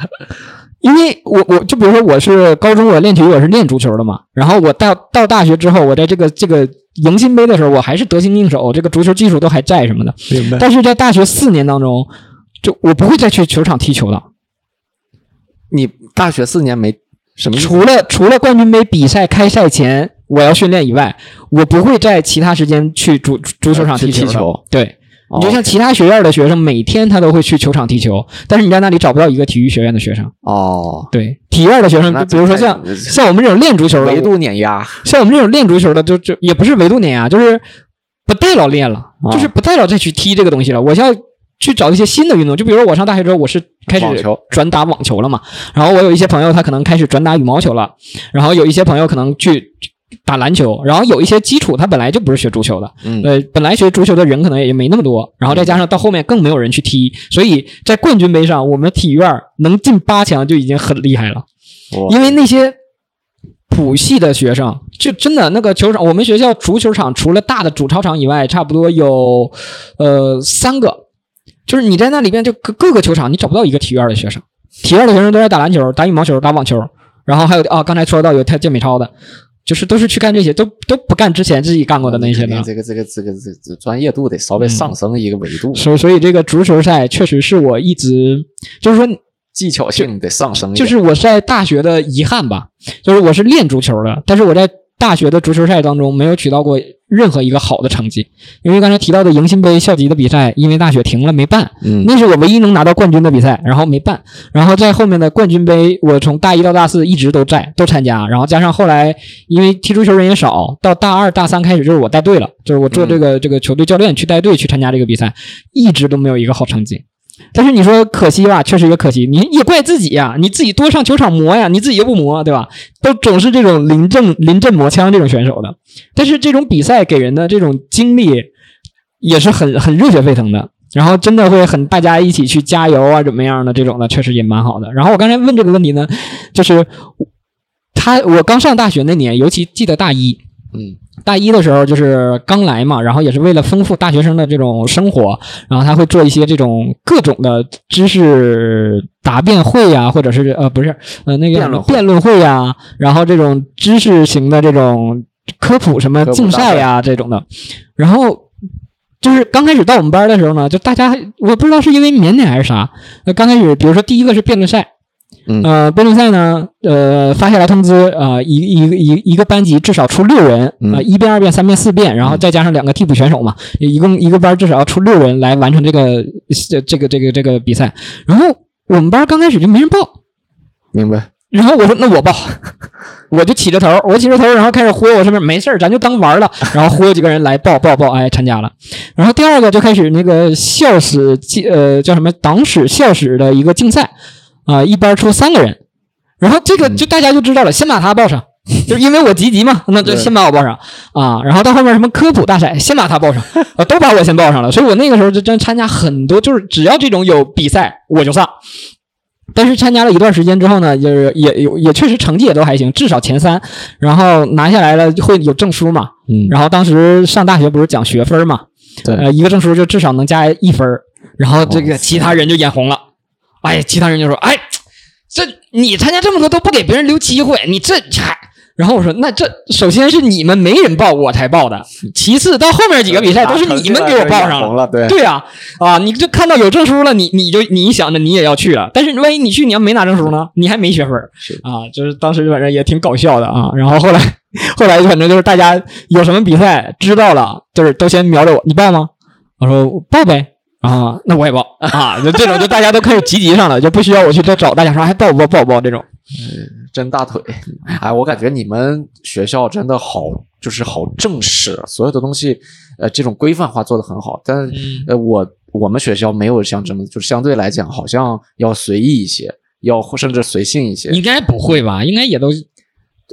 因为我我就比如说我是高中我练体育我是练足球的嘛，然后我到到大学之后，我在这个这个迎新杯的时候，我还是得心应手，这个足球技术都还在什么的。明白。但是在大学四年当中，就我不会再去球场踢球了。你大学四年没什么除了除了冠军杯比赛开赛前我要训练以外，我不会在其他时间去足足球场踢球。踢球对，哦你就像其他学院的学生，每天他都会去球场踢球，但是你在那里找不到一个体育学院的学生。哦，对，体院的学生，比如说像像我们这种练足球的，维度碾压，像我们这种练足球的，就就也不是维度碾压，就是不带老练了，啊就是不带老再去踢这个东西了。我要去找一些新的运动，就比如说我上大学之后，我是开始转打网球了嘛，然后我有一些朋友他可能开始转打羽毛球了，然后有一些朋友可能去打篮球，然后有一些基础他本来就不是学足球的，嗯。呃，本来学足球的人可能也没那么多，然后再加上到后面更没有人去踢，所以在冠军杯上，我们体院能进八强就已经很厉害了。因为那些普系的学生，就真的那个球场，我们学校足球场除了大的主操场以外，差不多有呃三个，就是你在那里边就各各个球场你找不到一个体院的学生，体院的学生都在打篮球、打羽毛球、打网球，然后还有啊，刚才说到有跳健美操的。就是都是去干这些，都都不干之前自己干过的那些的。这个这个这个这这专业度得稍微上升一个维度，所以所以这个足球赛确实是我一直就是说技巧性得上升就是我在大学的遗憾吧，就是我是练足球的，但是我在大学的足球赛当中没有取到过任何一个好的成绩，因为刚才提到的迎新杯校级的比赛，因为大学停了没办，嗯。那是我唯一能拿到冠军的比赛，然后没办，然后在后面的冠军杯，我从大一到大四一直都在都参加，然后加上后来因为踢足球人也少，到大二大三开始就是我带队了，就是我做这个、这个球队教练去带队去参加这个比赛，一直都没有一个好成绩。但是你说可惜吧，确实也可惜，你也怪自己呀，你自己多上球场磨呀，你自己又不磨，对吧？都总是这种临阵临阵磨枪这种选手的，但是这种比赛给人的这种经历也是很很热血沸腾的，然后真的会很大家一起去加油啊，怎么样的这种的，确实也蛮好的。然后我刚才问这个问题呢，就是他我刚上大学那年，尤其记得大一，嗯大一的时候就是刚来嘛，然后也是为了丰富大学生的这种生活，然后他会做一些这种各种的知识答辩会呀、或者是呃不是呃那个辩论会呀、然后这种知识型的这种科普什么竞赛呀、这种的，然后。就是刚开始到我们班的时候呢，就大家我不知道是因为腼腆还是啥，那刚开始比如说第一个是辩论赛，嗯。呃，辩论赛呢，呃，发下来通知，呃，一一个一一个班级至少出六人，啊、嗯一辩、二辩、三辩、四辩，然后再加上两个替补选手嘛，一共一个班至少要出六人来完成这个这这个这个这个比赛。然后我们班刚开始就没人报，明白，然后我说那我报，我就起着头，我起着头，然后开始忽悠我身边没事儿，咱就当玩了，然后忽悠几个人来报报报，哎，参加了。然后第二个就开始那个校史竞呃叫什么党史校史的一个竞赛啊、一班出三个人，然后这个就大家就知道了，先把他报上。就是因为我积极嘛，那就先把我报上。啊，然后到后面什么科普大赛，先把他报上，啊，都把我先报上了，所以我那个时候就真参加很多，就是只要这种有比赛我就上，但是参加了一段时间之后呢，就是也有也确实成绩也都还行，至少前三，然后拿下来了会有证书嘛。嗯。然后当时上大学不是讲学分嘛，对。呃，一个证书就至少能加一分儿。然后这个其他人就眼红了，哎，其他人就说，哎，这你参加这么多都不给别人留机会，你这还。然后我说，那这首先是你们没人报，我才报的。其次到后面几个比赛都是你们给我报上红了，对对呀、啊，你就看到有证书了，你你就你想着你也要去了，但是万一你去你要没拿证书呢，你还没学分是啊，就是当时反正也挺搞笑的啊。然后后来后来反正就是大家有什么比赛知道了，就是都先瞄着我，你报吗？我说报呗。啊，那我也报啊！就这种，就大家都开始积极上了，就不需要我去再找大家说还报不报，报不报这种。真大腿！哎，我感觉你们学校真的好，就是好正式，所有的东西，呃，这种规范化做的很好。但呃，我我们学校没有像这么，就是相对来讲，好像要随意一些，要甚至随性一些。应该不会吧？应该也都，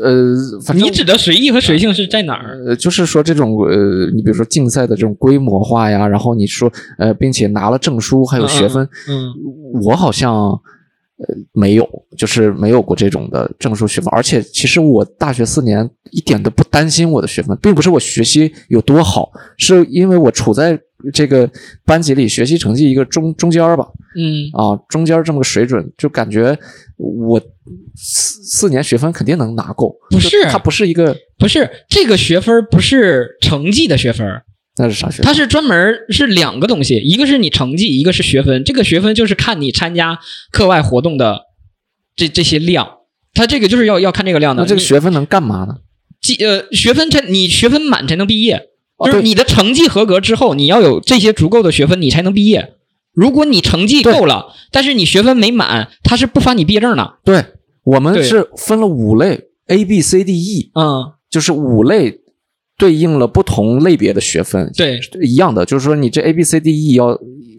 呃，反正你指的随意和随性是在哪儿？呃，就是说这种呃，你比如说竞赛的这种规模化呀，然后你说呃，并且拿了证书还有学分，嗯我好像呃没有，就是没有过这种的证书学分，而且其实我大学四年一点都不担心我的学分，并不是我学习有多好，是因为我处在这个班级里学习成绩一个中中间儿吧，嗯。啊，中间这么个水准，就感觉我四四年学分肯定能拿够，不是它不是一个不是这个学分不是成绩的学分，那是啥学分？它是专门是两个东西，一个是你成绩，一个是学分。这个学分就是看你参加课外活动的这这些量，它这个就是要要看这个量的。那这个学分能干嘛呢？记呃学分才你学分满才能毕业，就是你的成绩合格之后，你要有这些足够的学分，你才能毕业。如果你成绩够了，但是你学分没满，他是不发你毕业证的。对我们是分了五类，A B C D E，嗯，就是五类对应了不同类别的学分，对。一样的，就是说你这 A B C D E 要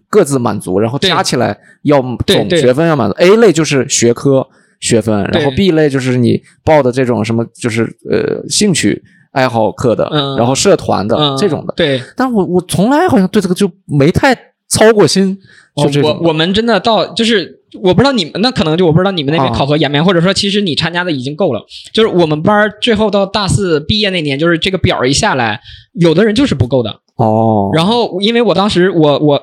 各自满足，然后加起来要总学分要满足。A 类就是学科学分，然后 B 类就是你报的这种什么，就是呃兴趣爱好课的，嗯。然后社团的、嗯。这种的。对，但我我从来好像对这个就没太操过心，就这种。哦我我们真的到就是我不知道你们那可能就我不知道你们那边啊考核严没严，或者说其实你参加的已经够了。就是我们班儿最后到大四毕业那年，就是这个表儿一下来，有的人就是不够的。哦，然后因为我当时我我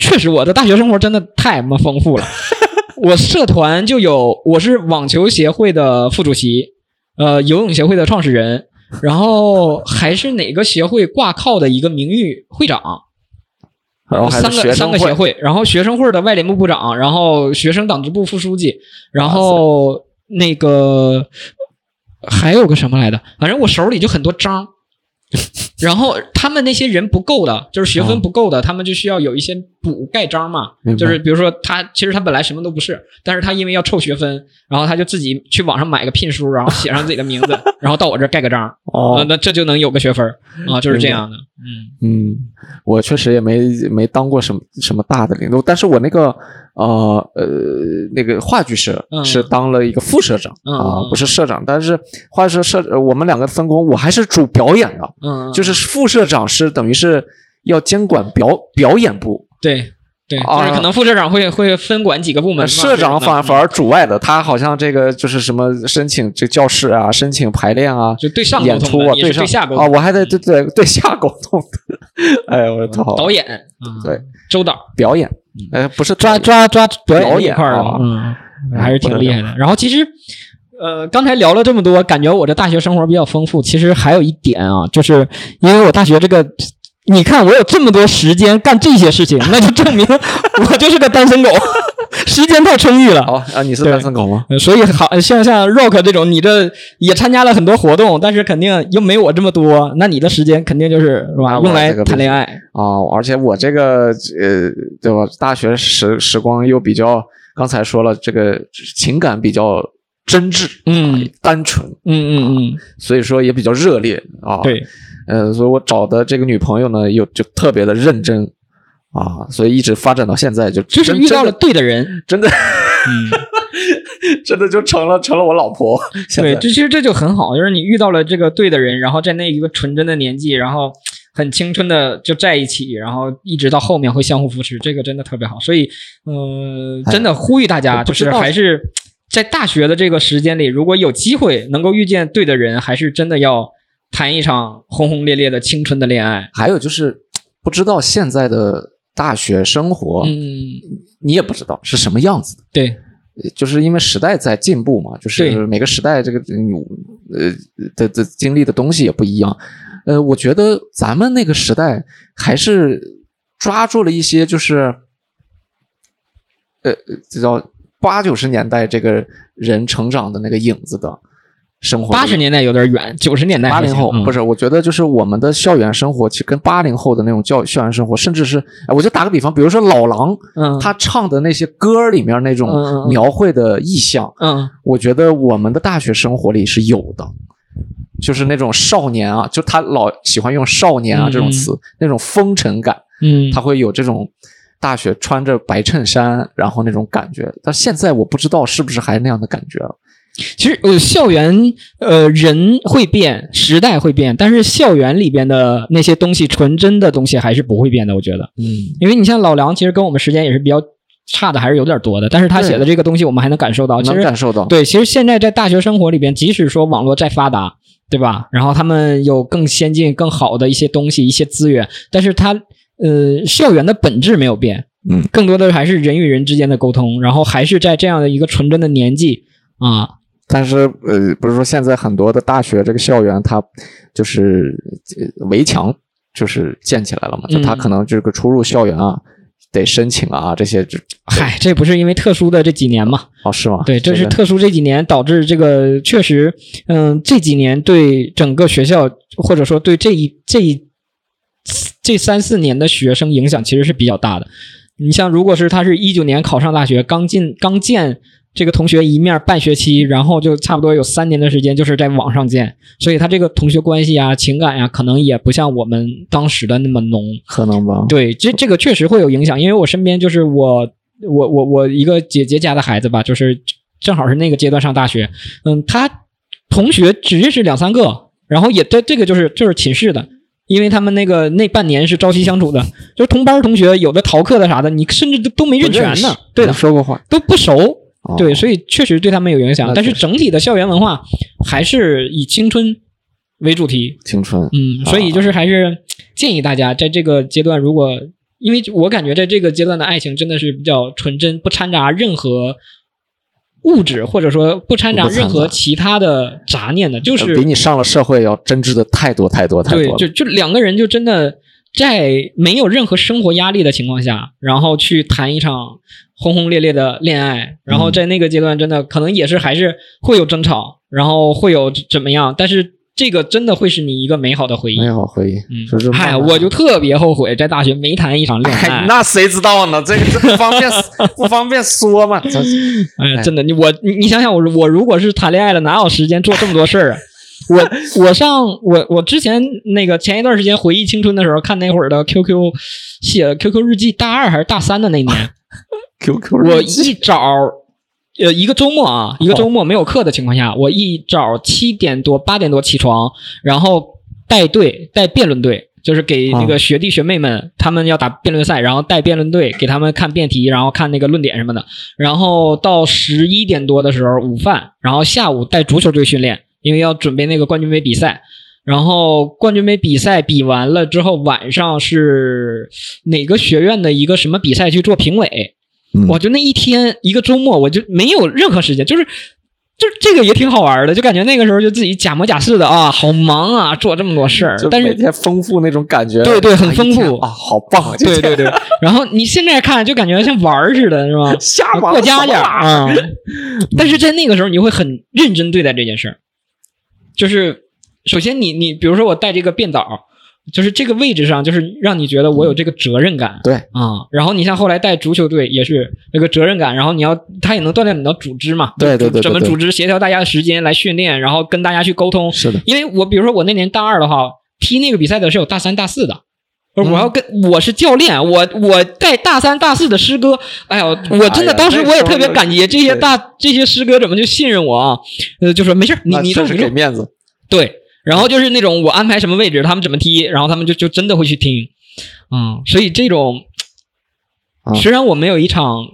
确实我的大学生活真的太他妈丰富了，我社团就有我是网球协会的副主席，呃，游泳协会的创始人，然后还是哪个协会挂靠的一个名誉会长。然后还三个三个协会，然后学生会的外联部部长，然后学生党支部副书记，然后那个还有个什么来的，反正我手里就很多章。然后他们那些人不够的，就是学分不够的，他们就需要有一些补盖章嘛。就是比如说他其实他本来什么都不是，但是他因为要凑学分，然后他就自己去网上买个聘书，然后写上自己的名字，然后到我这儿盖个章，哦。呃那这就能有个学分儿啊，就是这样的。嗯。嗯，我确实也没没当过什么什么大的领导，但是我那个呃呃那个话剧社嗯。是当了一个副社长、嗯啊嗯，不是社长，但是话剧社社呃我们两个分工，我还是主表演的，嗯，就是副社长是等于是要监管表表演部，对对，啊。就是可能副社长会会分管几个部门。社长反反而主外的，他好像这个就是什么申请这教室啊，申请排练啊，就对上沟演出啊，通的，你是上对下沟通啊，我还得对对对下沟通的，哎，我操，导演，嗯对周导。表演，呃，不是抓抓抓抓表演这块儿的，嗯，还是挺厉害的。然后其实。呃，刚才聊了这么多，感觉我这大学生活比较丰富。其实还有一点啊，就是因为我大学这个，你看我有这么多时间干这些事情，那就证明 我就是个单身狗，时间太充裕了。好啊，你是单身狗吗？呃所以好像像 Rock 这种，你这也参加了很多活动，但是肯定又没我这么多，那你的时间肯定就是用来谈恋爱。啊，而且我这个呃，对吧？大学时时光又比较，刚才说了，这个情感比较真挚，嗯单纯，嗯嗯嗯，所以说也比较热烈啊。，对，呃，所以我找的这个女朋友呢，又就特别的认真啊，所以一直发展到现在就真就是遇到了对的人。真的嗯，真的就成了成了我老婆。对，这其实这就很好，就是你遇到了这个对的人，然后在那一个纯真的年纪，然后很青春的就在一起，然后一直到后面会相互扶持，这个真的特别好。所以，呃，哎真的呼吁大家，就是还是在大学的这个时间里，如果有机会能够遇见对的人，还是真的要谈一场轰轰烈烈的青春的恋爱。还有就是不知道现在的大学生活，嗯，你也不知道是什么样子的。对，就是因为时代在进步嘛，就是每个时代这个嗯呃的的经历的东西也不一样。呃，我觉得咱们那个时代还是抓住了一些就是，呃，这叫八九十年代这个人成长的那个影子的生活。八十年代有点远，九十年代八零后、不是是，我觉得就是我们的校园生活，其实跟八零后的那种教校园生活，甚至是，哎我就打个比方，比如说老狼，嗯。他唱的那些歌里面那种描绘的意象，嗯。我觉得我们的大学生活里是有的，就是那种少年啊，就他老喜欢用少年啊嗯这种词，那种风尘感，嗯，他会有这种大学穿着白衬衫，然后那种感觉。但现在我不知道是不是还那样的感觉了。其实呃，校园呃人会变，时代会变，但是校园里边的那些东西，纯真的东西还是不会变的。我觉得，嗯，因为你像老梁，其实跟我们时间也是比较差的，还是有点多的。但是他写的这个东西，我们还能感受到。其实能感受到。对，其实现在在大学生活里边，即使说网络再发达，对吧？然后他们有更先进、更好的一些东西、一些资源，但是它呃，校园的本质没有变，嗯，更多的还是人与人之间的沟通，然后还是在这样的一个纯真的年纪啊，但是呃，不是说现在很多的大学这个校园，它就是呃围墙就是建起来了嘛，就它嗯可能这个出入校园啊，得申请啊这些就嗨，这不是因为特殊的这几年嘛？哦是吗？对，这是特殊这几年导致这个确实，嗯，这几年对整个学校或者说对这一这一这三四年的学生影响其实是比较大的。你像，如果是他是一九年考上大学，刚进刚见这个同学一面半学期，然后就差不多有三年的时间就是在网上见，所以他这个同学关系啊、情感呀、可能也不像我们当时的那么浓。可能吧？对，这这个确实会有影响，因为我身边就是我我我我一个姐姐家的孩子吧，就是正好是那个阶段上大学，嗯，他同学只认识两三个，然后也这这个就是就是寝室的。因为他们那个那半年是朝夕相处的，就是同班同学，有的逃课的啥的，你甚至都都没认全呢。对的，说过话。都不熟。哦对，所以确实对他们有影响。但是整体的校园文化还是以青春为主题，青春，嗯，所以就是还是建议大家在这个阶段，如果因为我感觉在这个阶段的爱情真的是比较纯真，不掺杂任何物质，或者说不掺杂任何其他的杂念的，就是呃比你上了社会要真挚的太多太多太多对，就就两个人就真的在没有任何生活压力的情况下，然后去谈一场轰轰烈烈的恋爱，然后在那个阶段真的可能也是还是会有争吵，然后会有怎么样，但是这个真的会是你一个美好的回忆。美好回忆，嗯就是，慢哎，慢我就特别后悔在大学没谈一场恋哎爱。那谁知道呢？这个这不方便 不方便说嘛？这哎呀，真的，你我你你想想，我我如果是谈恋爱了，哪有时间做这么多事儿啊？我我上我我之前那个前一段时间回忆青春的时候，看那会儿的 QQ 写 QQ 日记，大二还是大三的那年，QQ 我日记一早呃一个周末啊，一个周末没有课的情况下，我一早七点多八点多起床，然后带队带辩论队。就是给那个学弟学妹们，他们要打辩论赛，然后带辩论队给他们看辩题，然后看那个论点什么的。然后到十一点多的时候午饭，然后下午带足球队训练，因为要准备那个冠军杯比赛。然后冠军杯比赛比完了之后，晚上是哪个学院的一个什么比赛去做评委。嗯我就那一天一个周末，我就没有任何时间，就是就是这个也挺好玩的，就感觉那个时候就自己假模假式的啊，好忙啊，做这么多事儿，但是每天丰富那种感觉，对对很丰富啊，好棒！对对对，然后你现在看就感觉像玩儿似的，是吧？过家家啊，啊。但是在那个时候，你会很认真对待这件事儿。就是首先你你比如说我带这个变导，就是这个位置上，就是让你觉得我有这个责任感。对啊，然后你像后来带足球队也是那个责任感，然后你要他也能锻炼你的组织嘛，对对对对对怎么组织协调大家的时间来训练，然后跟大家去沟通。是的，因为我比如说我那年大二的话，踢那个比赛的是有大三、大四的。我嗯要跟我是教练，我我带大三、大四的师哥，哎呦，我真的当时我也特别感激这些大这些师哥怎么就信任我啊？呃，就说没事，你你这么你这么给面子，对，然后就是那种我安排什么位置，他们怎么踢，然后他们就就真的会去听，嗯，所以这种啊。虽然我没有一场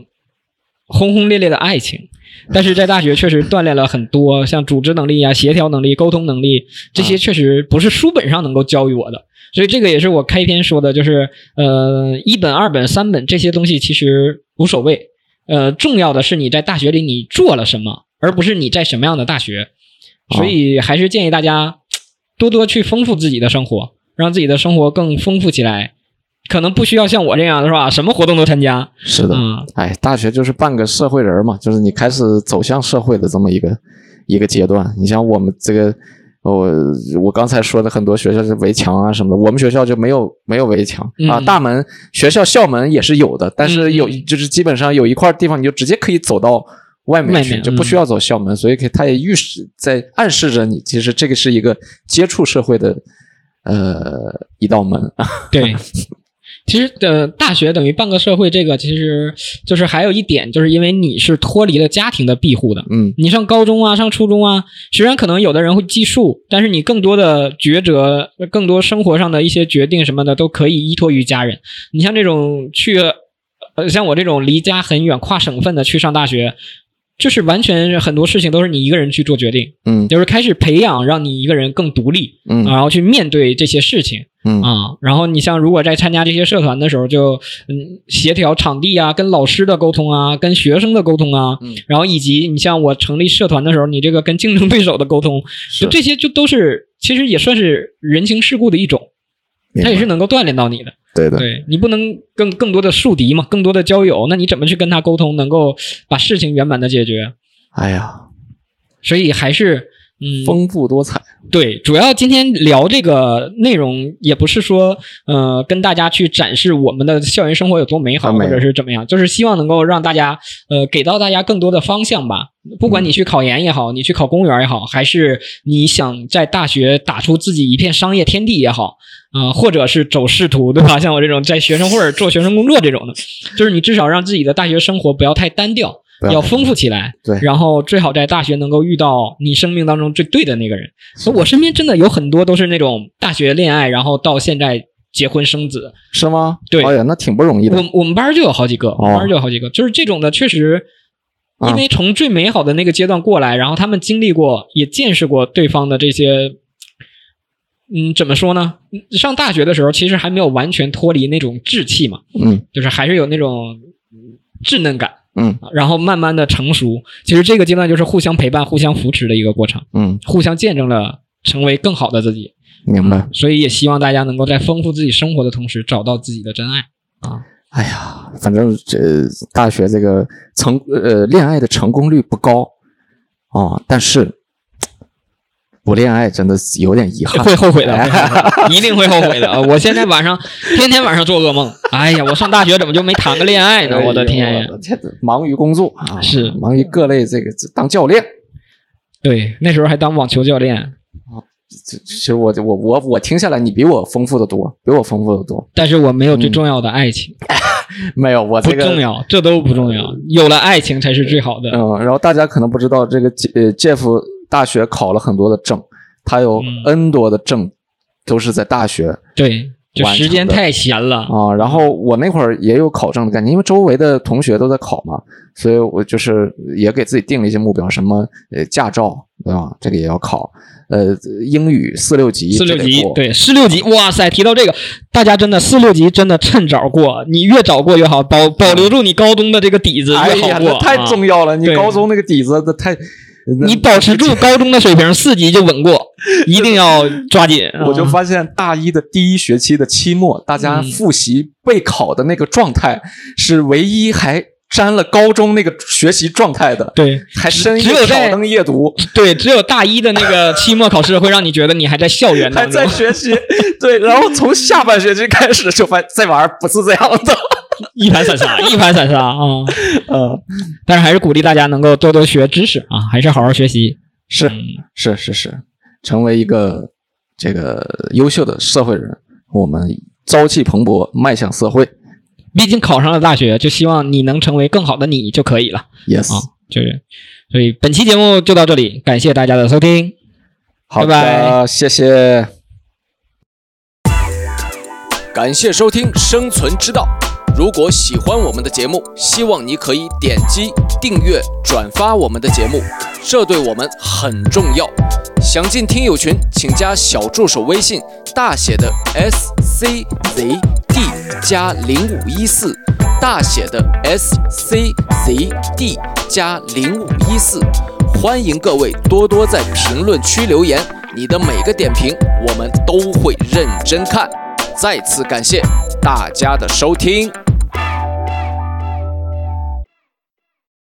轰轰烈烈的爱情，但是在大学确实锻炼了很多，像组织能力啊、协调能力、沟通能力这些，确实不是书本上能够教育我的。所以这个也是我开篇说的，就是呃，一本、二本、三本这些东西其实无所谓，呃，重要的是你在大学里你做了什么，而不是你在什么样的大学。所以还是建议大家多多去丰富自己的生活，让自己的生活更丰富起来。可能不需要像我这样，是吧？什么活动都参加。是的，嗯，哎，大学就是半个社会人嘛，就是你开始走向社会的这么一个一个阶段。你像我们这个，我我刚才说的很多学校是围墙啊什么的，我们学校就没有没有围墙啊，嗯大门学校校门也是有的，但是有嗯就是基本上有一块地方你就直接可以走到外面去，就不需要走校门，所以可以它也预示在暗示着你，其实这个是一个接触社会的呃一道门。对。其实呃，大学等于半个社会，这个其实就是还有一点，就是因为你是脱离了家庭的庇护的。嗯你上高中啊，上初中啊，虽然可能有的人会计数，但是你更多的抉择、更多生活上的一些决定什么的，都可以依托于家人。你像这种去，呃，像我这种离家很远、跨省份的去上大学，就是完全很多事情都是你一个人去做决定，嗯。就是开始培养让你一个人更独立，嗯。然后去面对这些事情。嗯。啊，然后你像如果在参加这些社团的时候，就嗯协调场地啊，跟老师的沟通啊，跟学生的沟通啊，嗯。然后以及你像我成立社团的时候，你这个跟竞争对手的沟通，就这些就都是其实也算是人情世故的一种，明白。它也是能够锻炼到你的。对的，对你不能更更多的树敌嘛，更多的交友，那你怎么去跟他沟通，能够把事情圆满的解决？哎呀，所以还是嗯，丰富多彩。对，主要今天聊这个内容，也不是说呃跟大家去展示我们的校园生活有多美好，或者是怎么样，就是希望能够让大家呃给到大家更多的方向吧。不管你去考研也好，你去考公务员也好，还是你想在大学打出自己一片商业天地也好，啊、或者是走仕途，对吧？像我这种在学生会儿做学生工作这种的，就是你至少让自己的大学生活不要太单调，要要丰富起来。对然后最好在大学能够遇到你生命当中最对的那个人。所以我身边真的有很多都是那种大学恋爱，然后到现在结婚生子。是吗？对哎呀，那挺不容易的。我我们班就有好几个，我们班就有好几个，就是这种的，确实。啊因为从最美好的那个阶段过来，然后他们经历过，也见识过对方的这些，嗯，怎么说呢？上大学的时候，其实还没有完全脱离那种稚气嘛，嗯就是还是有那种嗯稚嫩感，嗯然后慢慢的成熟。其实这个阶段就是互相陪伴、互相扶持的一个过程，嗯，互相见证了成为更好的自己。明白。所以也希望大家能够在丰富自己生活的同时，找到自己的真爱啊。哎呀，反正这大学这个成呃恋爱的成功率不高啊，但是不恋爱真的是有点遗憾。会后悔的，一定会后悔的。啊我现在晚上天天晚上做噩梦。哎呀，我上大学怎么就没谈个恋爱呢？我的天呀忙于工作啊，是忙于各类这个当教练。对，那时候还当网球教练，这其实我我我我听下来，你比我丰富的多，比我丰富的多。但是我没有最重要的爱情，没有，我不这个重要，这都不重要，有了爱情才是最好的。嗯，然后大家可能不知道，这个呃，Jeff 大学考了很多的证，他有嗯 N 多的证都是在大学对，就时间太闲了。啊。然后我那会儿也有考证的概念，因为周围的同学都在考嘛，所以我就是也给自己定了一些目标，什么呃驾照对吧？这个也要考，呃，英语四六级，四六级对，四六级，哇塞！提到这个，大家真的四六级真的趁早过，你越早过越好，保保留住你高中的这个底子越好过。那太啊重要了！你高中那个底子，太，那你保持住高中的水平，四级就稳过，一定要抓紧。我就啊发现大一的第一学期的期末，大家嗯复习备考的那个状态是唯一还沾了高中那个学习状态的，对还深只有在夜挑灯夜读，对，只有大一的那个期末考试会让你觉得你还在校园还当中在。学习。对，然后从下半学期开始就发现这玩意儿不是这样的。一盘散沙，一盘散沙啊！嗯，但是还是鼓励大家能够多多学知识啊，还是好好学习。是嗯，是是是，成为一个这个优秀的社会人，我们朝气蓬勃迈向社会。毕竟考上了大学，就希望你能成为更好的你就可以了 Yes，、啊。就是，所以本期节目就到这里，感谢大家的收听。好拜，拜谢谢。感谢收听《生存之道》。如果喜欢我们的节目，希望你可以点击订阅、转发我们的节目，这对我们很重要。想进听友群，请加小助手微信，大写的 S C Z D 加零五一四，大写的 S C Z D 加零五一四。欢迎各位多多在评论区留言，你的每个点评我们都会认真看。再次感谢大家的收听。